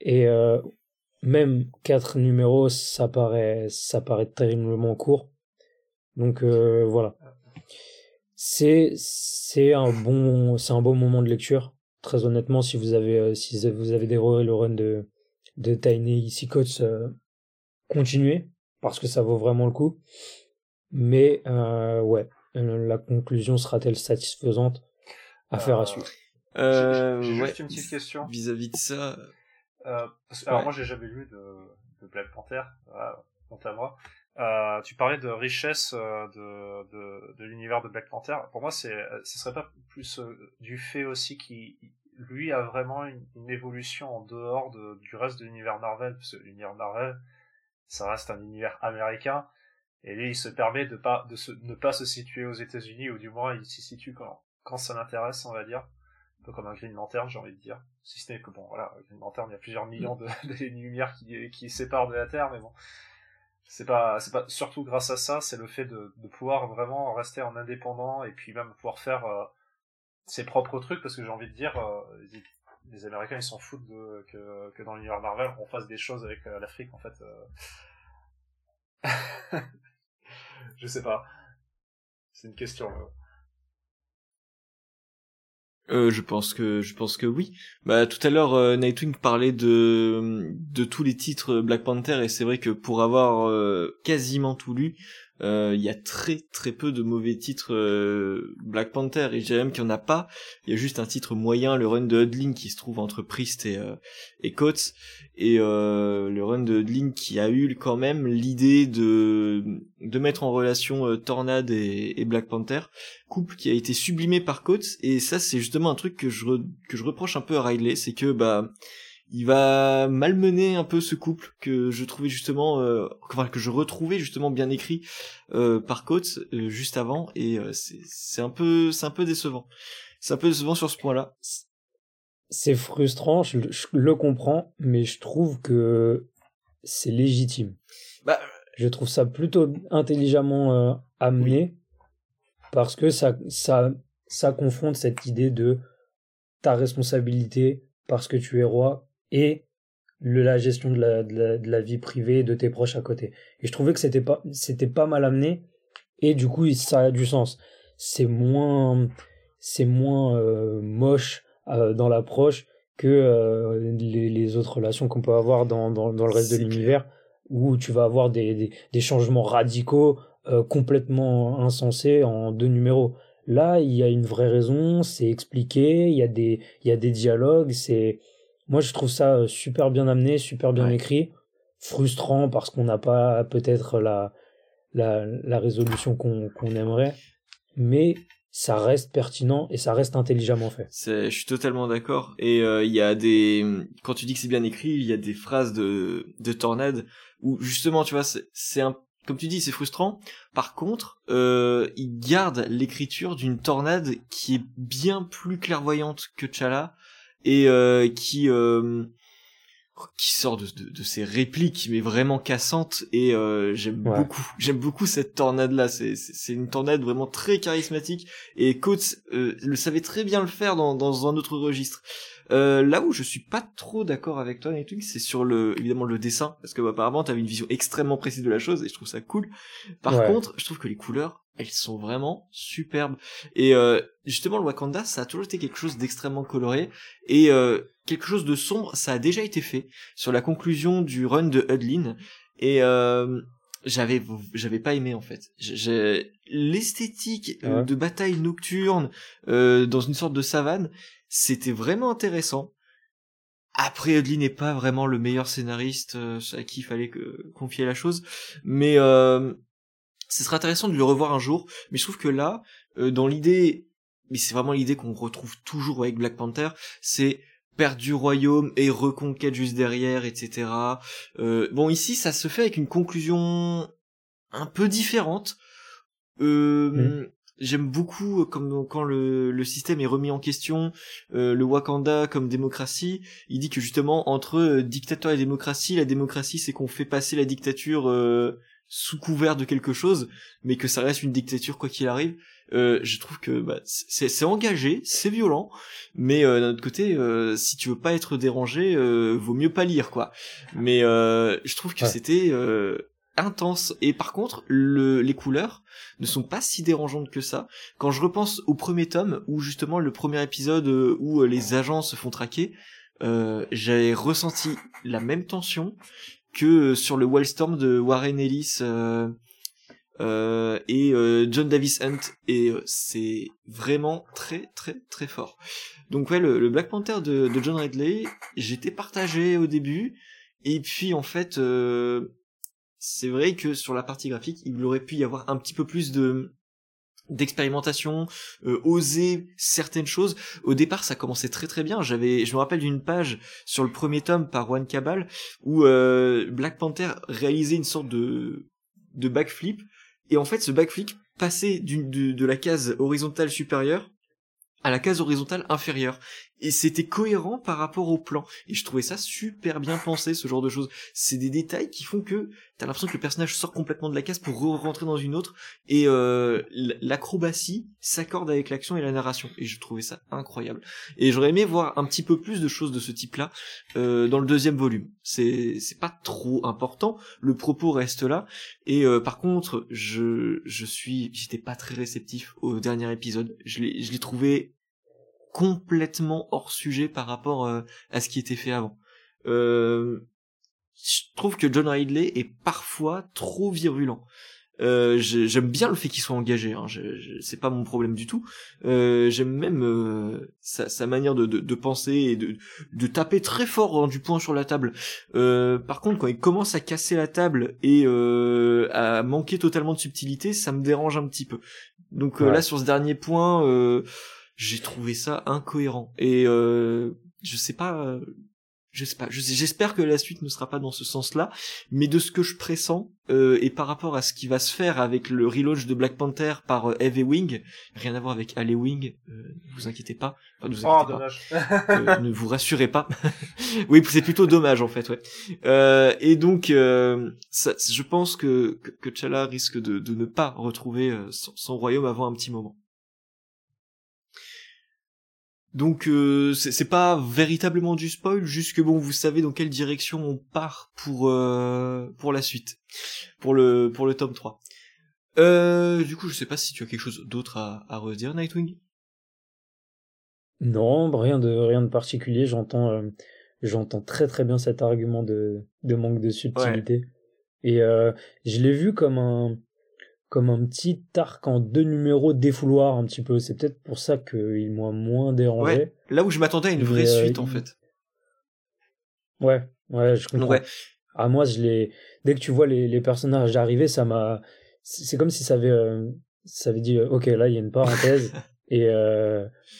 Et même quatre numéros, ça paraît, ça paraît terriblement court. Donc euh, voilà. C'est c'est un bon c'est un bon moment de lecture. Très honnêtement, si vous avez euh, si vous avez dévoré le run de de Tiny Easy euh, continuez parce que ça vaut vraiment le coup. Mais euh, ouais, la conclusion sera-t-elle satisfaisante à faire à suivre? Euh, J'ai juste une petite question. Vis-à-vis -vis de ça, euh, alors moi j'ai jamais lu de, de Black Panther, euh, à moi. Euh, tu parlais de richesse euh, de, de, de l'univers de Black Panther. Pour moi, c'est, ce serait pas plus du fait aussi qu'il lui a vraiment une, évolution en dehors de, du reste de l'univers Marvel, parce que l'univers Marvel, ça reste un univers américain, et lui, il se permet de pas de se, ne pas se situer aux États-Unis, ou du moins il s'y situe quand quand ça l'intéresse, on va dire comme un Green Lantern, j'ai envie de dire. Si ce n'est que bon, voilà, Green Lantern, il y a plusieurs millions de, lumières qui, séparent de la Terre, mais bon, c'est pas, c'est pas surtout grâce à ça, c'est le fait de, pouvoir vraiment rester en indépendant et puis même pouvoir faire euh, ses propres trucs, parce que j'ai envie de dire, euh, les Américains ils s'en foutent de, que, dans l'univers Marvel on fasse des choses avec l'Afrique en fait. je sais pas. C'est une question. Euh, je pense que je pense que oui. Bah tout à l'heure euh, Nightwing parlait de de tous les titres Black Panther et c'est vrai que pour avoir euh, quasiment tout lu, euh, il y a très très peu de mauvais titres euh, Black Panther et j'ai même qu'il n'y en a pas. Il y a juste un titre moyen, le run de Hudling qui se trouve entre Priest et, euh, et Coates. Et le run de Hudling qui a eu quand même l'idée de de mettre en relation Tornade et, et, Black Panther, couple qui a été sublimé par Coates. Et ça c'est justement un truc que je que je reproche un peu à Riley, c'est que bah il va malmener un peu ce couple que je trouvais justement, euh, enfin que je retrouvais justement bien écrit euh, par Coates euh, juste avant, et euh, c'est un peu, c'est un peu décevant. C'est un peu décevant sur ce point-là. C'est frustrant, je, le comprends, mais je trouve que c'est légitime. Bah, je trouve ça plutôt intelligemment amené parce que ça, ça, ça confronte cette idée de ta responsabilité parce que tu es roi et le, la gestion de la, de, la, vie privée de tes proches à côté. Et je trouvais que c'était pas, c'était pas mal amené, et du coup, ça a du sens. C'est moins, c'est moins euh, moche euh, dans l'approche que euh, les, les, autres relations qu'on peut avoir dans, dans, dans le reste de l'univers, où tu vas avoir des, des, des changements radicaux complètement insensés en deux numéros. Là, il y a une vraie raison, c'est expliqué, il y a des, il y a des dialogues, c'est, moi, je trouve ça euh, super bien amené, super bien écrit. Frustrant parce qu'on n'a pas peut-être la, la, la, résolution qu'on aimerait. Mais ça reste pertinent et ça reste intelligemment fait. Je suis totalement d'accord. Et euh, il y a des, quand tu dis que c'est bien écrit, il y a des phrases de, de tornade où justement, tu vois, c'est un, comme tu dis, c'est frustrant. Par contre, euh, il garde l'écriture d'une tornade qui est bien plus clairvoyante que Chala et euh, qui euh, qui sort de, de, de, ces répliques mais vraiment cassantes et euh, j'aime beaucoup. J'aime beaucoup cette tornade là c'est c'est une tornade vraiment très charismatique et Coates euh, le savait très bien le faire dans dans un autre registre. Euh, là où je suis pas trop d'accord avec toi Nightwing c'est sur le évidemment le dessin parce que bah, apparemment t'avais une vision extrêmement précise de la chose et je trouve ça cool. Par contre je trouve que les couleurs elles sont vraiment superbes. Et euh, justement, le Wakanda, ça a toujours été quelque chose d'extrêmement coloré et euh, quelque chose de sombre. Ça a déjà été fait sur la conclusion du run de Hudlin et euh, j'avais j'avais pas aimé en fait. J'ai l'esthétique euh, de bataille nocturne euh, dans une sorte de savane, c'était vraiment intéressant. Après, Hudlin n'est pas vraiment le meilleur scénariste euh, à qui il fallait que, confier la chose, mais euh, ce serait intéressant de le revoir un jour, mais je trouve que là, euh, dans l'idée, mais c'est vraiment l'idée qu'on retrouve toujours avec Black Panther, c'est perte du royaume et reconquête juste derrière, etc. Euh, bon, ici, ça se fait avec une conclusion un peu différente. Euh, mm. J'aime beaucoup comme quand le, le, système est remis en question, le Wakanda comme démocratie. Il dit que justement entre dictateur et démocratie, la démocratie c'est qu'on fait passer la dictature sous couvert de quelque chose, mais que ça reste une dictature quoi qu'il arrive. Euh, je trouve que bah, c'est engagé, c'est violent, mais euh, d'un autre côté, euh, si tu veux pas être dérangé, euh, vaut mieux pas lire quoi. Mais euh, je trouve que c'était intense. Et par contre, le, les couleurs ne sont pas si dérangeantes que ça. Quand je repense au premier tome, où justement le premier épisode où les agents se font traquer, j'avais ressenti la même tension que sur le Wildstorm de Warren Ellis euh, euh, et euh, John Davis Hunt et c'est vraiment très très très fort. Donc ouais, le, Black Panther de, de John Ridley, j'étais partagé au début et puis en fait c'est vrai que sur la partie graphique, il aurait pu y avoir un petit peu plus de d'expérimentation, euh, oser certaines choses. Au départ, ça commençait très très bien. J'avais, je me rappelle d'une page sur le premier tome par One Cabal où euh, Black Panther réalisait une sorte de de backflip et en fait, ce backflip passait de la case horizontale supérieure à la case horizontale inférieure et c'était cohérent par rapport au plan. Et je trouvais ça super bien pensé, ce genre de choses. C'est des détails qui font que t'as l'impression que le personnage sort complètement de la case pour re-rentrer dans une autre, et euh, l'acrobatie s'accorde avec l'action et la narration. Et je trouvais ça incroyable. Et j'aurais aimé voir un petit peu plus de choses de ce type-là euh, dans le deuxième volume. C'est pas trop important, le propos reste là. Et euh, par contre, je je suis, j'étais pas très réceptif au dernier épisode. Je l'ai trouvé complètement hors sujet par rapport euh, à ce qui était fait avant. Euh, je trouve que John Ridley est parfois trop virulent. Euh, j'aime bien le fait qu'il soit engagé, hein, c'est pas mon problème du tout. Euh, j'aime même euh, sa, sa, manière de, de, de, penser et de, de taper très fort hein, du poing sur la table. Euh, par contre, quand il commence à casser la table et à manquer totalement de subtilité, ça me dérange un petit peu. Donc là, sur ce dernier point, j'ai trouvé ça incohérent. Et euh, je sais pas euh, je sais pas j'espère que la suite ne sera pas dans ce sens-là mais de ce que je pressens euh, et par rapport à ce qui va se faire avec le relaunch de Black Panther par euh, Eve Wing rien à voir avec Ale Wing euh, ne vous inquiétez pas. Enfin, ne vous oh, dommage. Euh, ne vous rassurez pas. Oui c'est plutôt dommage en fait ouais. Et donc ça, je pense que que, que T'Challa risque de, de ne pas retrouver son, son royaume avant un petit moment donc euh, c'est pas véritablement du spoil, juste que bon, vous savez dans quelle direction on part pour euh, pour la suite, pour le pour le tome 3. Euh, du coup, je sais pas si tu as quelque chose d'autre à, à redire, Nightwing? Non, rien de rien de particulier. J'entends euh, j'entends très très bien cet argument de de manque de subtilité. Et euh, je l'ai vu comme un comme un petit arc en deux numéros défouloir un petit peu. C'est peut-être pour ça qu'il m'a moins dérangé. Ouais, là où je m'attendais à une vraie euh, suite en fait. Ouais, ouais, je comprends. Ouais. Ah moi, je l'ai. Dès que tu vois les, les personnages arriver, ça m'a. C'est comme si ça avait, euh, ça avait dit, euh, ok, là il y a une parenthèse et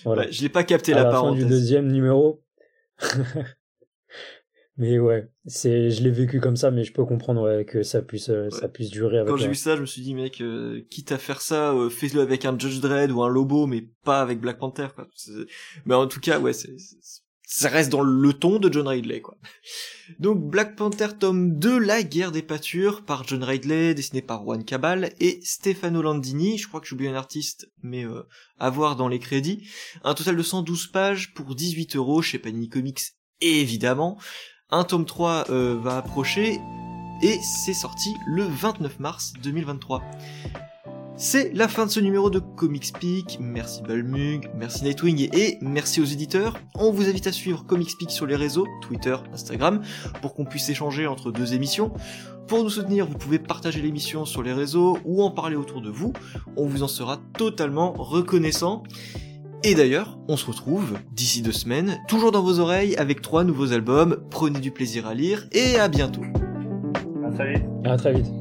voilà. je l'ai pas capté à la, la parenthèse. fin du deuxième numéro. Mais ouais, c'est, je l'ai vécu comme ça, mais je peux comprendre ouais, que ça puisse, euh, ça puisse durer. Avec Quand j'ai vu ça, je me suis dit, mec, euh, quitte à faire ça, euh, fais-le avec un Judge Dredd ou un Lobo, mais pas avec Black Panther. Quoi. Mais en tout cas, ouais, c'est, ça reste dans le ton de John Ridley, quoi. Donc Black Panther tome 2, La guerre des pâtures, par John Ridley, dessiné par Juan Cabal et Stefano Landini, je crois que j'oublie un artiste, mais euh, à voir dans les crédits. Un total de 112 pages pour 18 euros chez Panini Comics, évidemment. Un tome 3 euh, va approcher et c'est sorti le 29 mars 2023. C'est la fin de ce numéro de Comics Peak. Merci Balmug, merci Nightwing et merci aux éditeurs. On vous invite à suivre Comics Peak sur les réseaux, Twitter, Instagram, pour qu'on puisse échanger entre deux émissions. Pour nous soutenir, vous pouvez partager l'émission sur les réseaux ou en parler autour de vous. On vous en sera totalement reconnaissant. Et d'ailleurs, on se retrouve d'ici deux semaines, toujours dans vos oreilles, avec trois nouveaux albums. Prenez du plaisir à lire et à bientôt. À très vite. À très vite.